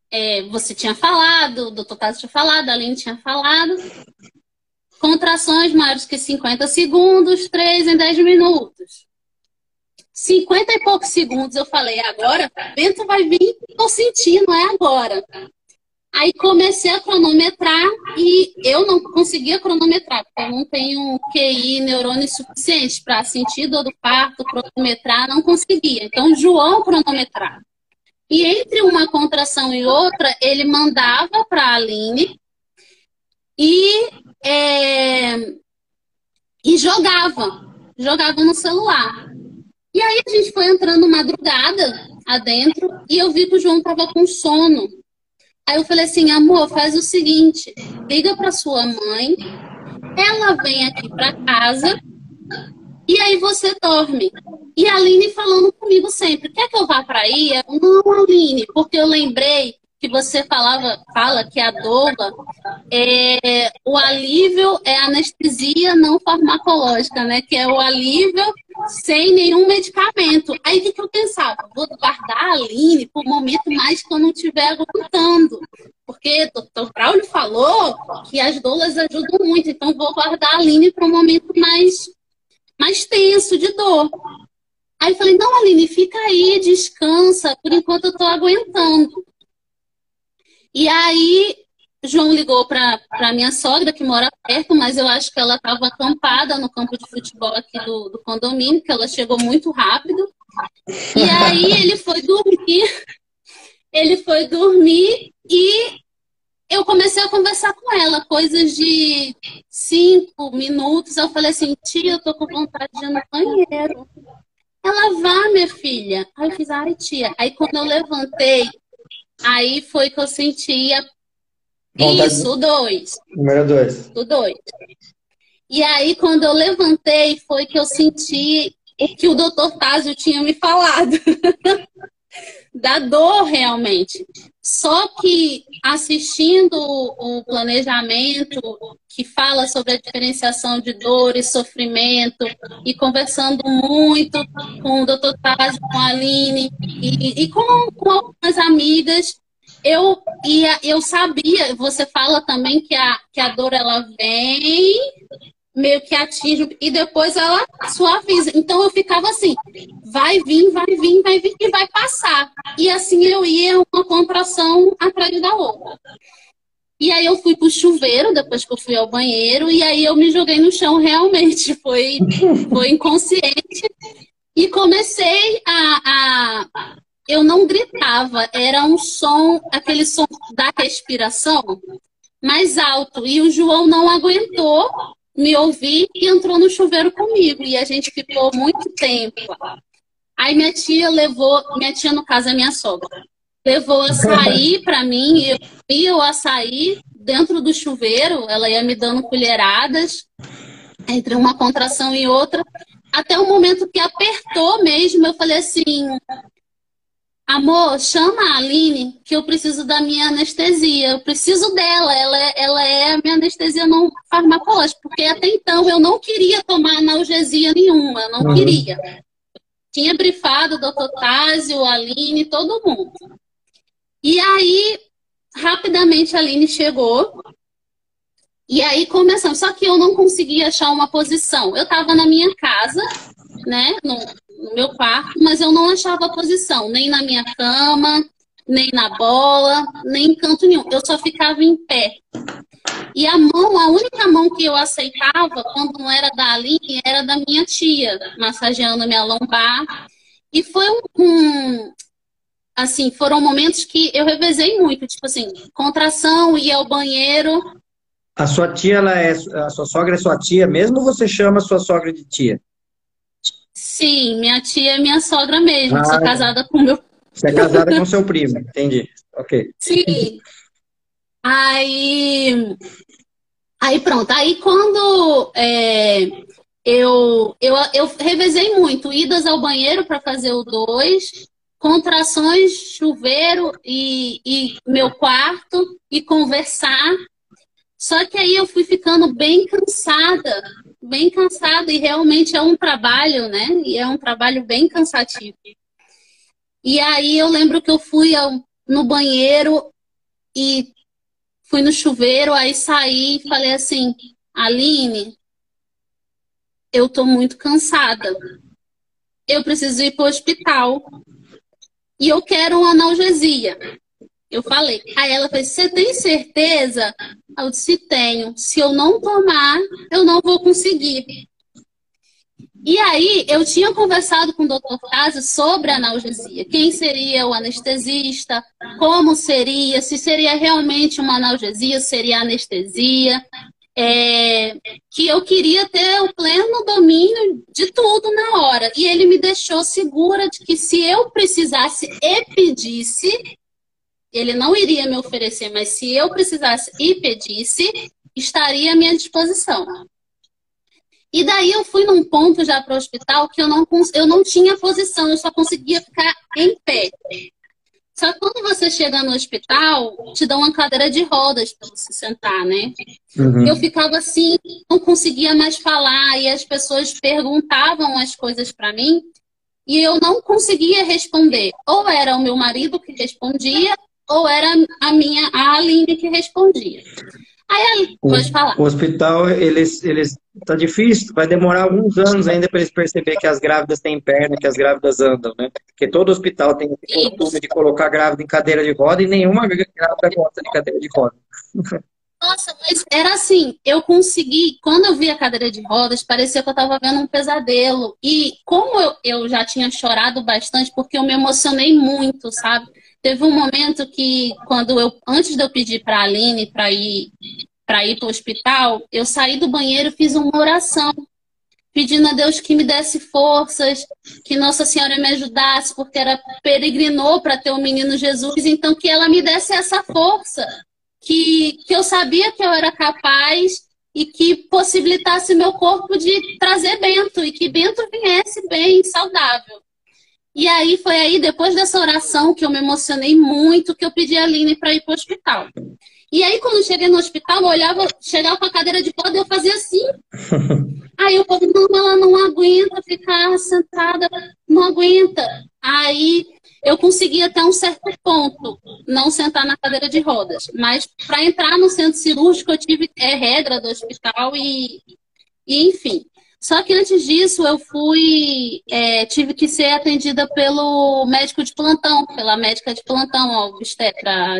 é, você tinha falado, o doutor Tasso tinha falado, a Aline tinha falado. Contrações maiores que 50 segundos, 3 em 10 minutos. 50 e poucos segundos eu falei, agora o vento vai vir, tô sentindo, é agora. Aí comecei a cronometrar e eu não conseguia cronometrar, porque eu não tenho QI neurônio suficiente para sentir dor do parto, cronometrar, não conseguia. Então, João cronometrar. E entre uma contração e outra, ele mandava para a Aline e, é, e jogava, jogava no celular. E aí a gente foi entrando madrugada adentro e eu vi que o João estava com sono. Aí eu falei assim, amor, faz o seguinte, liga para sua mãe, ela vem aqui para casa e aí você dorme. E a Aline falando comigo sempre, quer que eu vá para aí? Eu, não, Aline, porque eu lembrei que você falava, fala que a doula, é, o alívio é anestesia não farmacológica, né? Que é o alívio sem nenhum medicamento. Aí o que eu pensava? Vou guardar a Aline para o momento mais que eu não estiver aguentando. Porque o doutor Braulio falou que as doulas ajudam muito, então vou guardar a Aline para um momento mais, mais tenso de dor. Aí eu falei, não, Aline, fica aí, descansa, por enquanto eu estou aguentando. E aí, João ligou para minha sogra, que mora perto, mas eu acho que ela estava acampada no campo de futebol aqui do, do condomínio, que ela chegou muito rápido. E aí ele foi dormir, ele foi dormir e eu comecei a conversar com ela, coisas de cinco minutos. Eu falei assim, tia, eu tô com vontade de ir no banheiro. Ela vá, minha filha. Aí eu fiz, ai, tia. Aí quando eu levantei, aí foi que eu sentia isso, o dois. Número dois. O dois. E aí, quando eu levantei, foi que eu senti que o doutor Tásio tinha me falado. da dor realmente. Só que assistindo o planejamento que fala sobre a diferenciação de dor e sofrimento e conversando muito com o Dr. Taz, com a Aline e, e com, com algumas amigas, eu ia, eu sabia, você fala também que a, que a dor ela vem meio que atinge e depois ela suaviza. Então eu ficava assim, vai vir, vai vir, vai vir e vai passar. E assim eu ia uma contração atrás da outra. E aí eu fui pro chuveiro, depois que eu fui ao banheiro, e aí eu me joguei no chão realmente. Foi, foi inconsciente. E comecei a, a. Eu não gritava, era um som, aquele som da respiração mais alto. E o João não aguentou me ouvir e entrou no chuveiro comigo. E a gente ficou muito tempo. Aí minha tia levou, minha tia, no caso, é minha sogra, levou açaí para mim, eu ia o açaí dentro do chuveiro, ela ia me dando colheradas entre uma contração e outra, até o momento que apertou mesmo, eu falei assim, amor, chama a Aline que eu preciso da minha anestesia, eu preciso dela, ela, é, ela é a minha anestesia não farmacológica, porque até então eu não queria tomar analgesia nenhuma, não uhum. queria. Tinha brifado o doutor Tásio, a Aline, todo mundo. E aí, rapidamente a Aline chegou. E aí começamos. Só que eu não conseguia achar uma posição. Eu estava na minha casa, né? No, no, meu quarto, mas eu não achava posição, nem na minha cama, nem na bola, nem em canto nenhum. Eu só ficava em pé. E a mão, a única mão que eu aceitava, quando não era da Aline, era da minha tia, massageando minha lombar. E foi um, um assim, foram momentos que eu revezei muito, tipo assim, contração, ia ao banheiro. A sua tia, ela é, a sua sogra é sua tia mesmo ou você chama a sua sogra de tia? Sim, minha tia é minha sogra mesmo, ah, sou casada com meu... Você é casada com seu primo, entendi, ok. Sim. Aí, Aí pronto, aí quando é, eu, eu, eu revezei muito, idas ao banheiro para fazer o 2, contrações, chuveiro e, e meu quarto e conversar. Só que aí eu fui ficando bem cansada, bem cansada, e realmente é um trabalho, né? E é um trabalho bem cansativo. E aí eu lembro que eu fui ao, no banheiro e fui no chuveiro, aí saí e falei assim, Aline, eu tô muito cansada. Eu preciso ir para o hospital. E eu quero uma analgesia. Eu falei. Aí ela fez, você tem certeza? Eu disse, tenho. Se eu não tomar, eu não vou conseguir. E aí, eu tinha conversado com o doutor Casio sobre analgesia. Quem seria o anestesista? Como seria? Se seria realmente uma analgesia? Seria anestesia? É, que eu queria ter o pleno domínio de tudo na hora. E ele me deixou segura de que se eu precisasse e pedisse, ele não iria me oferecer, mas se eu precisasse e pedisse, estaria à minha disposição. E daí eu fui num ponto já para o hospital que eu não, eu não tinha posição, eu só conseguia ficar em pé. Só que quando você chega no hospital, te dão uma cadeira de rodas para você sentar, né? Uhum. Eu ficava assim, não conseguia mais falar, e as pessoas perguntavam as coisas para mim, e eu não conseguia responder. Ou era o meu marido que respondia, ou era a minha a Aline que respondia. Aí, pode falar. O hospital, eles, eles tá difícil, vai demorar alguns anos ainda para eles perceber que as grávidas têm perna, que as grávidas andam, né? Porque todo hospital tem o costume de colocar grávida em cadeira de roda e nenhuma grávida gosta de cadeira de roda. Nossa, mas era assim, eu consegui, quando eu vi a cadeira de rodas, parecia que eu estava vendo um pesadelo. E como eu, eu já tinha chorado bastante, porque eu me emocionei muito, sabe? Teve um momento que, quando eu, antes de eu pedir para a Aline para ir para ir para o hospital, eu saí do banheiro e fiz uma oração, pedindo a Deus que me desse forças, que Nossa Senhora me ajudasse, porque ela peregrinou para ter o menino Jesus, então que ela me desse essa força, que, que eu sabia que eu era capaz e que possibilitasse meu corpo de trazer Bento e que Bento viesse bem, saudável. E aí foi aí, depois dessa oração, que eu me emocionei muito, que eu pedi a Aline para ir para o hospital. E aí, quando eu cheguei no hospital, eu olhava, chegava com a cadeira de roda e eu fazia assim. aí eu falei, não, ela não aguenta ficar sentada, não aguenta. Aí eu consegui até um certo ponto não sentar na cadeira de rodas. Mas para entrar no centro cirúrgico, eu tive é, regra do hospital e, e enfim. Só que antes disso eu fui, é, tive que ser atendida pelo médico de plantão, pela médica de plantão, a obstetra.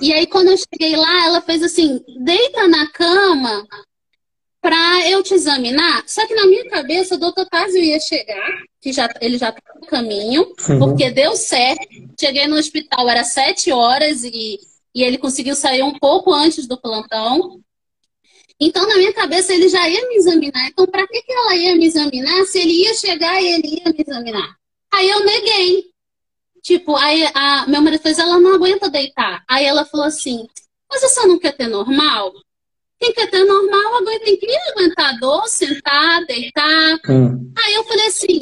E aí quando eu cheguei lá, ela fez assim, deita na cama para eu te examinar. Só que na minha cabeça o doutor Tásio ia chegar, que já, ele já estava no caminho, uhum. porque deu certo. Cheguei no hospital, era sete horas e, e ele conseguiu sair um pouco antes do plantão. Então, na minha cabeça, ele já ia me examinar. Então, para que, que ela ia me examinar se ele ia chegar e ele ia me examinar? Aí eu neguei. Tipo, aí a, meu marido fez, ela não aguenta deitar. Aí ela falou assim, mas você não quer ter normal? Quem quer ter normal aguenta, tem que aguentar dor, sentar, deitar. Hum. Aí eu falei assim,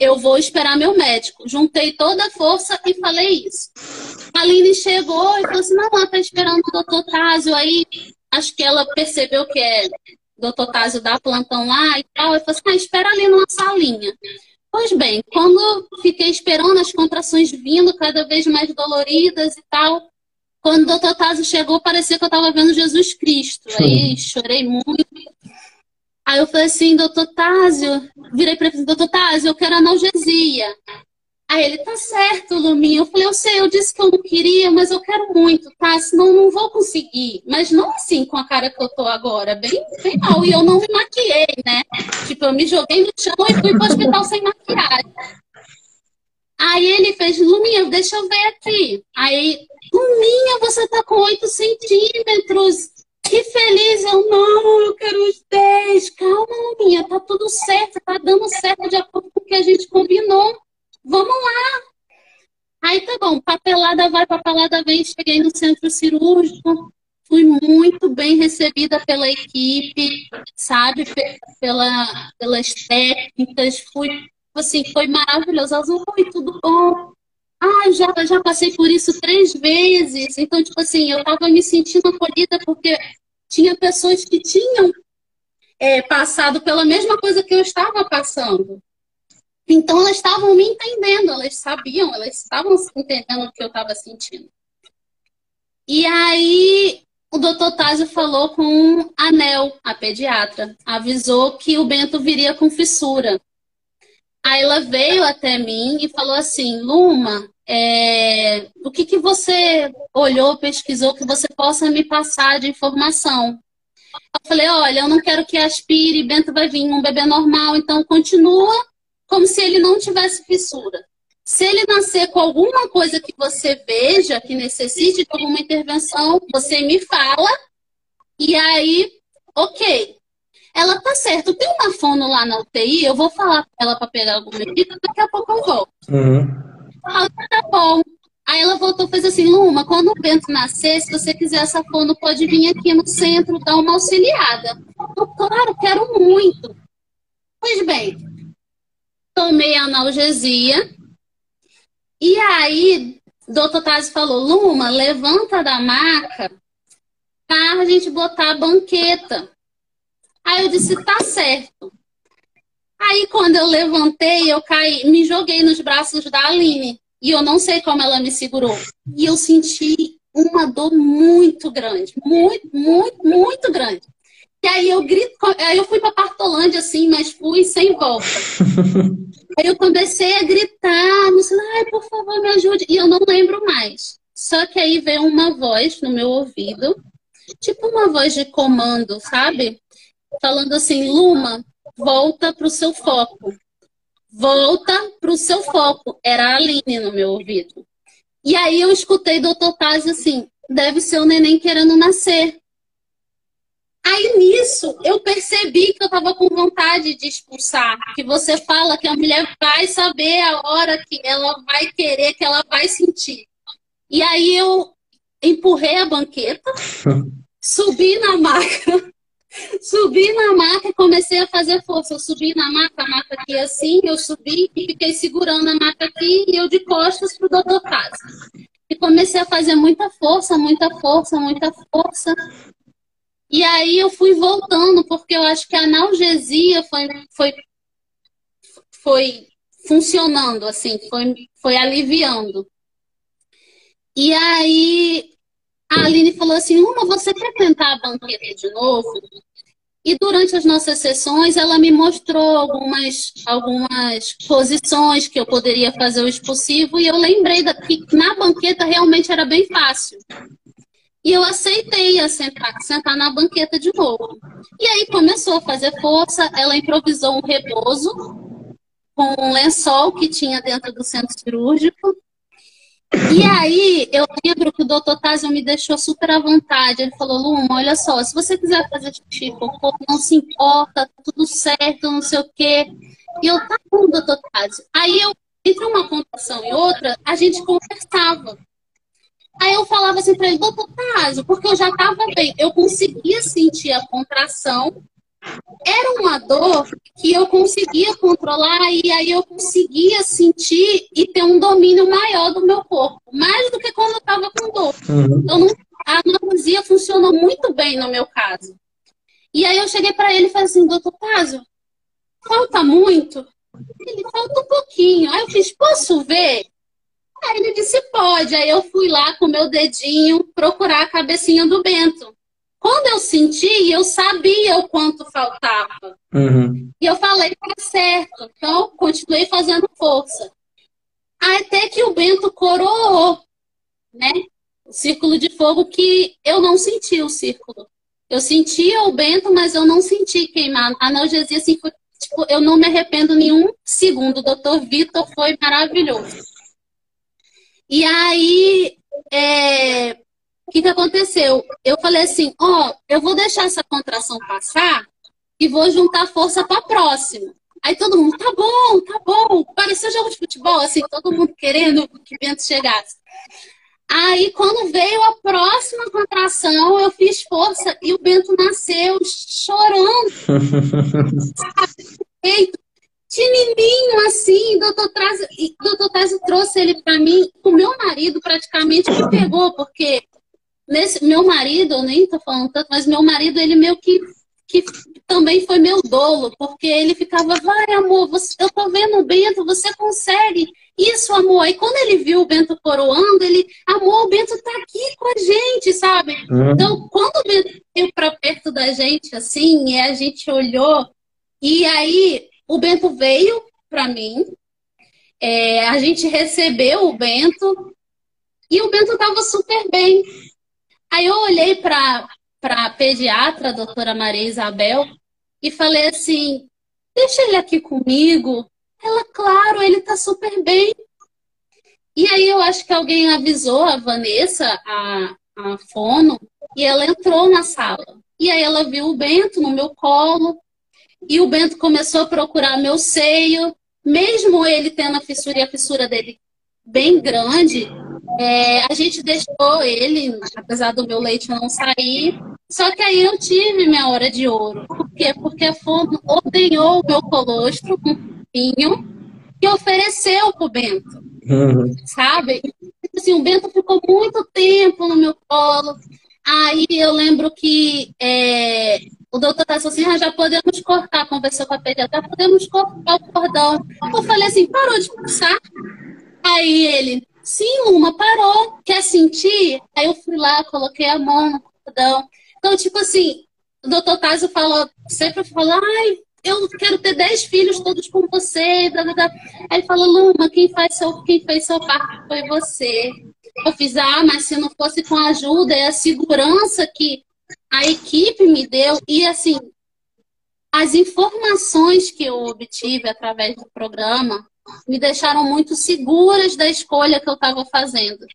eu vou esperar meu médico. Juntei toda a força e falei isso. A Aline chegou e falou assim, não, ela tá esperando o doutor Tásio aí acho que ela percebeu que é doutor Tásio dá plantão lá e tal, e falou assim, ah, espera ali numa salinha. Pois bem, quando fiquei esperando as contrações vindo cada vez mais doloridas e tal, quando o doutor Tásio chegou, parecia que eu estava vendo Jesus Cristo. Aí chorei muito. Aí eu falei assim, doutor Tásio, virei para ele, doutor Tásio, eu quero analgesia. Aí ele, tá certo, Luminha. Eu falei, eu sei, eu disse que eu não queria, mas eu quero muito, tá? Senão não vou conseguir. Mas não assim, com a cara que eu tô agora, bem, bem mal. E eu não me maquiei, né? Tipo, eu me joguei no chão e fui pro hospital sem maquiagem. Aí ele fez, Luminha, deixa eu ver aqui. Aí, Luminha, você tá com 8 centímetros. Que feliz, eu não, eu quero os 10. Calma, Luminha, tá tudo certo, tá dando certo de acordo com o que a gente combinou. Vamos lá! Aí tá bom, papelada vai, papelada vem, cheguei no centro cirúrgico, fui muito bem recebida pela equipe, sabe, pela, pelas técnicas, fui, assim, foi maravilhoso. Elas, oi, tudo bom? Ah, já, já passei por isso três vezes. Então, tipo assim, eu tava me sentindo acolhida porque tinha pessoas que tinham é, passado pela mesma coisa que eu estava passando. Então, elas estavam me entendendo, elas sabiam, elas estavam entendendo o que eu estava sentindo. E aí, o doutor Tásio falou com a Nel, a pediatra, avisou que o Bento viria com fissura. Aí ela veio até mim e falou assim, Luma, é, o que, que você olhou, pesquisou que você possa me passar de informação? Eu falei, olha, eu não quero que aspire, Bento vai vir um bebê normal, então continua como se ele não tivesse fissura. Se ele nascer com alguma coisa que você veja que necessite de alguma intervenção, você me fala e aí, ok. Ela tá certo, tem uma fono lá na UTI, eu vou falar com ela para pegar alguma medida, daqui a pouco eu volto. Uhum. Ah, tá bom. Aí ela voltou e fez assim, Luma, quando o Bento nascer, se você quiser essa fono, pode vir aqui no centro dar uma auxiliada. Eu, claro, quero muito. Pois bem, tomei analgesia, e aí, doutor Taz falou, Luma, levanta da maca para a gente botar a banqueta. Aí eu disse, tá certo. Aí quando eu levantei, eu caí, me joguei nos braços da Aline. E eu não sei como ela me segurou. E eu senti uma dor muito grande, muito, muito, muito grande. E aí eu grito, aí eu fui para Partolândia assim, mas fui sem volta. aí eu comecei a gritar, no ai, por favor, me ajude. E eu não lembro mais. Só que aí veio uma voz no meu ouvido, tipo uma voz de comando, sabe? Falando assim, Luma, volta pro seu foco. Volta pro seu foco. Era a Aline no meu ouvido. E aí eu escutei doutor Taz assim, deve ser o neném querendo nascer. Aí nisso eu percebi que eu estava com vontade de expulsar. Que você fala que a mulher vai saber a hora que ela vai querer, que ela vai sentir. E aí eu empurrei a banqueta, subi na maca, subi na maca e comecei a fazer força. Eu subi na maca, a maca aqui assim, eu subi e fiquei segurando a maca aqui e eu de costas pro doutor Casa. E comecei a fazer muita força, muita força, muita força. E aí eu fui voltando, porque eu acho que a analgesia foi, foi, foi funcionando, assim, foi, foi aliviando. E aí a Aline falou assim, Uma, você quer tentar a banqueta de novo? E durante as nossas sessões, ela me mostrou algumas, algumas posições que eu poderia fazer o expulsivo, e eu lembrei que na banqueta realmente era bem fácil. E eu aceitei a sentar, sentar na banqueta de novo. E aí começou a fazer força, ela improvisou um repouso com um lençol que tinha dentro do centro cirúrgico. E aí eu lembro que o doutor Tásio me deixou super à vontade. Ele falou, Luma, olha só, se você quiser fazer xixi cocô, não se importa, tá tudo certo, não sei o quê. E eu, tá bom, doutor Tásio. Aí eu, entre uma contração e outra, a gente conversava. Aí eu falava assim para ele, doutor Tásio, porque eu já estava bem, eu conseguia sentir a contração, era uma dor que eu conseguia controlar e aí eu conseguia sentir e ter um domínio maior do meu corpo, mais do que quando eu estava com dor. Uhum. Então, a analgesia funcionou muito bem no meu caso. E aí eu cheguei para ele e falei assim, doutor Tásio, falta muito? Ele falta um pouquinho. Aí eu fiz, posso ver? Aí ele disse, pode. Aí eu fui lá com meu dedinho procurar a cabecinha do Bento. Quando eu senti, eu sabia o quanto faltava. Uhum. E eu falei, tá certo. Então, continuei fazendo força. Até que o Bento coroou, né? O círculo de fogo que eu não senti o círculo. Eu sentia o Bento, mas eu não senti queimar. A analgesia, assim, foi, tipo, eu não me arrependo nenhum segundo. O doutor Vitor foi maravilhoso. E aí, é, o que, que aconteceu? Eu falei assim, ó, oh, eu vou deixar essa contração passar e vou juntar força para próxima. Aí todo mundo, tá bom, tá bom. Pareceu jogo de futebol, assim, todo mundo querendo que o vento chegasse. Aí, quando veio a próxima contração, eu fiz força e o Bento nasceu chorando. Peito, Tinininho assim, doutor Trazio, doutor Trazio trouxe ele para mim. O meu marido praticamente me pegou, porque nesse meu marido, eu nem tô falando tanto, mas meu marido, ele meio que, que também foi meu dolo, porque ele ficava, vai amor, você, eu tô vendo o Bento, você consegue. Isso, amor. E quando ele viu o Bento coroando, ele, amor, o Bento tá aqui com a gente, sabe? Uhum. Então, quando o Bento veio pra perto da gente, assim, e a gente olhou, e aí o Bento veio para mim, é, a gente recebeu o Bento, e o Bento tava super bem. Aí eu olhei para a pediatra, a doutora Maria Isabel, e falei assim: deixa ele aqui comigo. Ela, claro, ele tá super bem. E aí eu acho que alguém avisou a Vanessa, a, a fono, e ela entrou na sala. E aí ela viu o Bento no meu colo, e o Bento começou a procurar meu seio, mesmo ele tendo a fissura e a fissura dele bem grande, é, a gente deixou ele, apesar do meu leite não sair. Só que aí eu tive minha hora de ouro. Por quê? Porque a fono ordenhou o meu colostro, um vinho que ofereceu pro Bento. Uhum. Sabe? Assim, o Bento ficou muito tempo no meu colo. Aí eu lembro que é, o doutor tá assim, ah, já podemos cortar, conversou com a pediatra, podemos cortar o cordão. Eu falei assim, parou de pulsar? Aí ele, sim, Luma, parou, quer sentir? Aí eu fui lá, coloquei a mão no cordão. Então, tipo assim, o doutor Tazo falou, sempre falou, ai, eu quero ter dez filhos todos com você. Blá, blá, blá. Aí ele falou, Luma, quem, faz seu, quem fez seu parto foi você. Eu fiz, ah, mas se não fosse com a ajuda e a segurança que a equipe me deu, e assim, as informações que eu obtive através do programa me deixaram muito seguras da escolha que eu estava fazendo.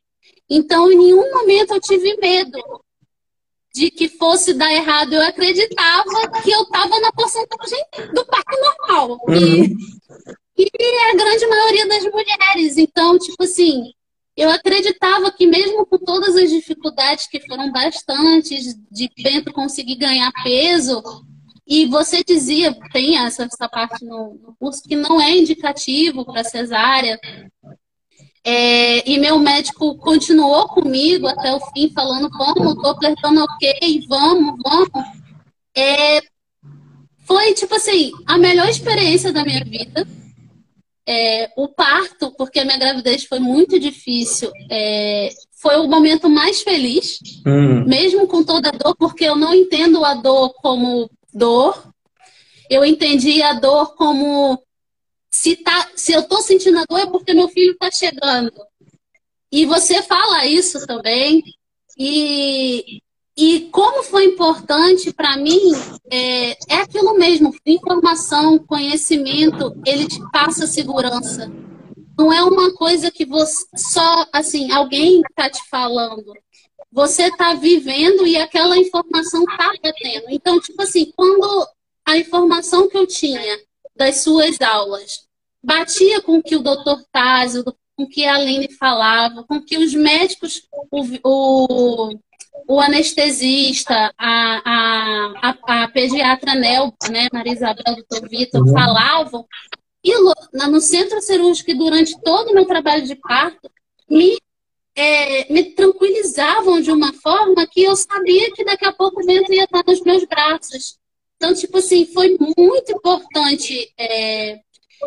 Então, em nenhum momento eu tive medo de que fosse dar errado. Eu acreditava que eu estava na porcentagem do parto normal. Uhum. E, e a grande maioria das mulheres. Então, tipo assim, eu acreditava que mesmo com todas as dificuldades que foram bastantes de Bento conseguir ganhar peso, e você dizia, tem essa, essa parte no, no curso, que não é indicativo para cesárea, é, e meu médico continuou comigo até o fim, falando: vamos, tô apertando ok, vamos, vamos. É, foi, tipo assim, a melhor experiência da minha vida. É, o parto, porque a minha gravidez foi muito difícil, é, foi o momento mais feliz, uhum. mesmo com toda a dor, porque eu não entendo a dor como dor, eu entendi a dor como se, tá, se eu estou sentindo a dor é porque meu filho está chegando. E você fala isso também. E, e como foi importante para mim, é, é aquilo mesmo: informação, conhecimento, ele te passa segurança. Não é uma coisa que você só, assim, alguém está te falando. Você está vivendo e aquela informação está batendo. Então, tipo assim, quando a informação que eu tinha das suas aulas batia com o que o doutor Tásio, com o que a Aline falava, com o que os médicos, o, o, o anestesista, a, a, a, a, pediatra Nel, né, Maria Isabel, doutor Vitor, uhum. falavam. E no centro cirúrgico, durante todo o meu trabalho de parto, me, é, me tranquilizavam de uma forma que eu sabia que daqui a pouco o vento ia estar nos meus braços. Então, tipo assim, foi muito importante é,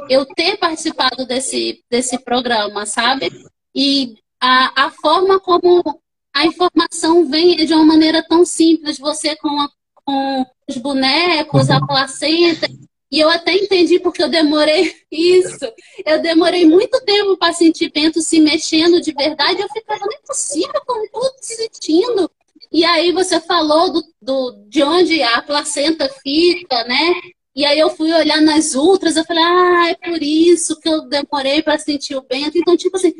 eu ter participado desse, desse programa, sabe? E a, a forma como a informação vem de uma maneira tão simples, você com, a, com os bonecos, a placenta. E eu até entendi porque eu demorei isso. Eu demorei muito tempo para sentir Bento se mexendo de verdade. Eu ficava, não é possível, como tudo sentindo. E aí você falou do, do, de onde a placenta fica, né? E aí eu fui olhar nas ultras, eu falei, ah, é por isso que eu demorei para sentir o Bento. Então, tipo assim,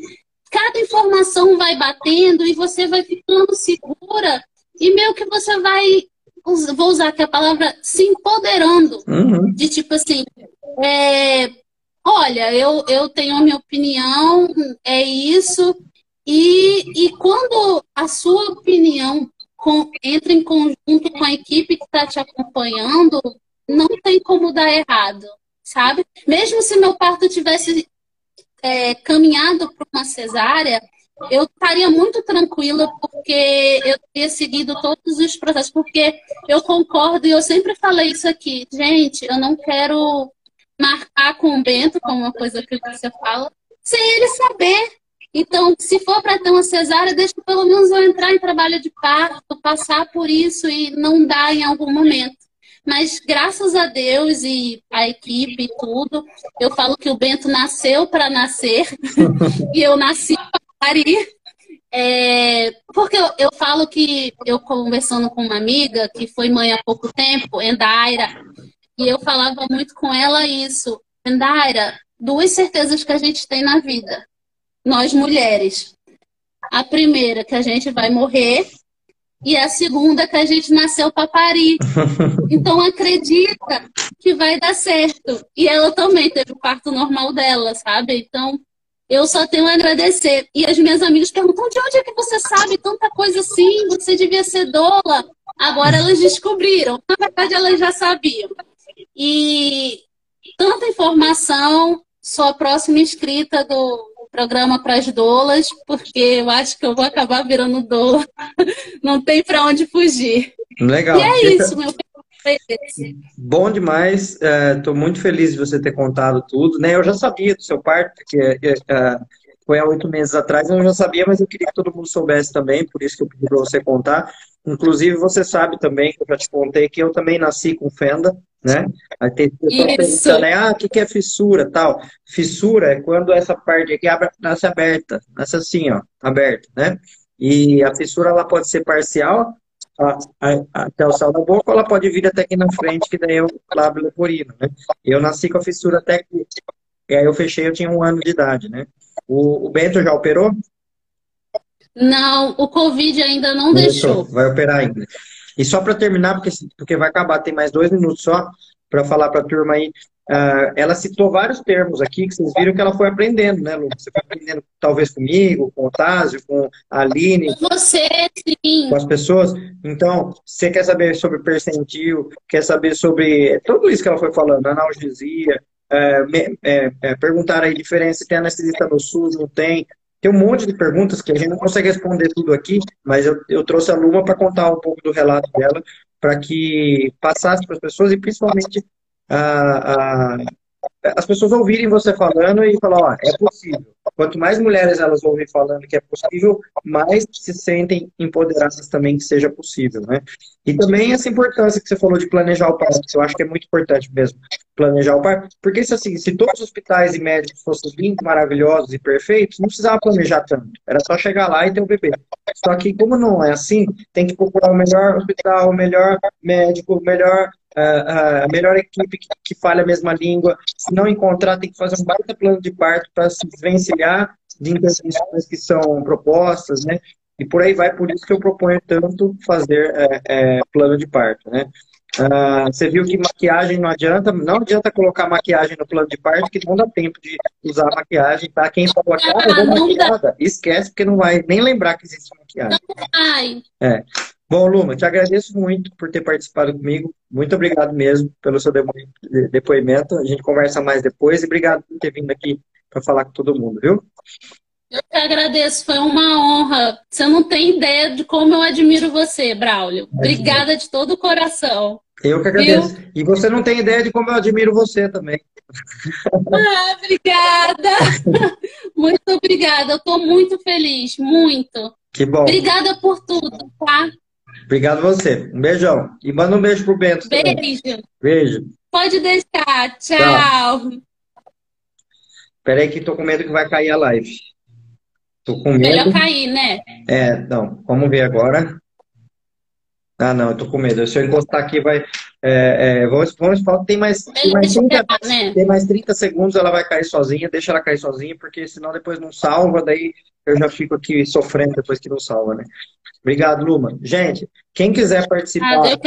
cada informação vai batendo e você vai ficando segura e meio que você vai, vou usar aqui a palavra, se empoderando. Uhum. De tipo assim, é, olha, eu, eu tenho a minha opinião, é isso, E, e quando a sua opinião com, entra em conjunto com a equipe que está te acompanhando, não tem como dar errado, sabe? Mesmo se meu parto tivesse é, caminhado para uma cesárea, eu estaria muito tranquila porque eu teria seguido todos os processos, porque eu concordo e eu sempre falei isso aqui, gente, eu não quero marcar com o Bento, como uma coisa que você fala, sem ele saber. Então, se for para ter uma cesárea, deixa pelo menos eu entrar em trabalho de parto, passar por isso e não dar em algum momento. Mas graças a Deus e a equipe e tudo, eu falo que o Bento nasceu para nascer e eu nasci para parir. É, porque eu, eu, falo que eu conversando com uma amiga que foi mãe há pouco tempo, Endaira, e eu falava muito com ela isso. Endaira, duas certezas que a gente tem na vida, nós mulheres. A primeira, que a gente vai morrer, e a segunda, que a gente nasceu para parir. Então acredita que vai dar certo. E ela também teve o parto normal dela, sabe? Então eu só tenho a agradecer. E as minhas amigas perguntam: de onde é que você sabe tanta coisa assim? Você devia ser doula. Agora elas descobriram. Na verdade, elas já sabiam. E tanta informação, sou a próxima inscrita do programa para as doulas, porque eu acho que eu vou acabar virando doula. Não tem para onde fugir. Legal. E é isso, meu Bom demais, estou é, muito feliz de você ter contado tudo. Né? Eu já sabia do seu parto, porque é, foi há oito meses atrás, eu já sabia, mas eu queria que todo mundo soubesse também, por isso que eu pedi para você contar. Inclusive, você sabe também, que eu já te contei, que eu também nasci com fenda, né? Aí tem pessoas né? Ah, o que, que é fissura tal? Fissura é quando essa parte aqui abre, nasce aberta, nasce assim, ó, aberta, né? E a fissura ela pode ser parcial a, a, até o sal da boca, ou ela pode vir até aqui na frente, que daí é o lábio leporino, né? Eu nasci com a fissura até aqui. E aí eu fechei, eu tinha um ano de idade, né? O, o Bento já operou? Não, o Covid ainda não deixou. Vai operar ainda. E só para terminar, porque, porque vai acabar, tem mais dois minutos só para falar para a turma aí. Uh, ela citou vários termos aqui que vocês viram que ela foi aprendendo, né, Lu? Você foi aprendendo talvez comigo, com o Otásio, com a Aline. Com você, sim. Com as pessoas. Então, você quer saber sobre percentil, quer saber sobre tudo isso que ela foi falando, analgesia, é, é, é, perguntar aí diferença, tem anestesista no SUS, não tem, tem um monte de perguntas que a gente não consegue responder tudo aqui, mas eu, eu trouxe a Luma para contar um pouco do relato dela, para que passasse para as pessoas e principalmente a, as pessoas ouvirem você falando e falar, ó, é possível. Quanto mais mulheres elas ouvem falando que é possível, mais se sentem empoderadas também que seja possível, né? E também essa importância que você falou de planejar o parto, que eu acho que é muito importante mesmo, planejar o parto, porque se assim, se todos os hospitais e médicos fossem lindos, maravilhosos e perfeitos, não precisava planejar tanto, era só chegar lá e ter o um bebê. Só que como não é assim, tem que procurar o melhor hospital, o melhor médico, o melhor a, melhor equipe que, que fale a mesma língua. Se não encontrar, tem que fazer um baita plano de parto para se desvencilhar de intervenções que são propostas, né? E por aí vai, por isso que eu proponho tanto fazer é, é, plano de parto, né? Ah, você viu que maquiagem não adianta, não adianta colocar maquiagem no plano de parto, que não dá tempo de usar maquiagem, tá? Quem falou aqui, ah, eu vou maquiada, esquece, porque não vai nem lembrar que existe maquiagem. É. Bom, Luma, te agradeço muito por ter participado comigo. Muito obrigado mesmo pelo seu depoimento. A gente conversa mais depois e obrigado por ter vindo aqui para falar com todo mundo, viu? Eu que agradeço, foi uma honra. Você não tem ideia de como eu admiro você, Braulio. Obrigada de todo o coração. Eu que agradeço. Viu? E você não tem ideia de como eu admiro você também. Ah, obrigada. Muito obrigada. Eu estou muito feliz, muito. Que bom. Obrigada por tudo, tá? Obrigado você. Um beijão. E manda um beijo pro Bento. Beijo. Também. Beijo. Pode deixar. Tchau. Tchau. Peraí que tô com medo que vai cair a live. Tô com medo. Melhor cair, né? É, não. Vamos ver agora. Ah, não, eu tô com medo. Se eu encostar aqui, vai. É, é, vamos, vamos falar, tem mais, tem mais, 30, né? tem mais 30 segundos, ela vai cair sozinha, deixa ela cair sozinha, porque senão depois não salva, daí eu já fico aqui sofrendo depois que não salva, né? Obrigado, Luma. Gente, quem quiser participar. Ah,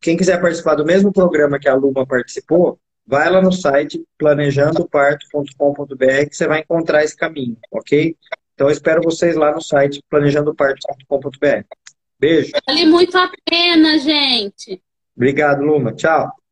quem quiser participar do mesmo programa que a Luma participou, vai lá no site planejandoparto.com.br que você vai encontrar esse caminho, ok? Então, eu espero vocês lá no site planejandopartos.com.br. Beijo. Vale muito a pena, gente. Obrigado, Luma. Tchau.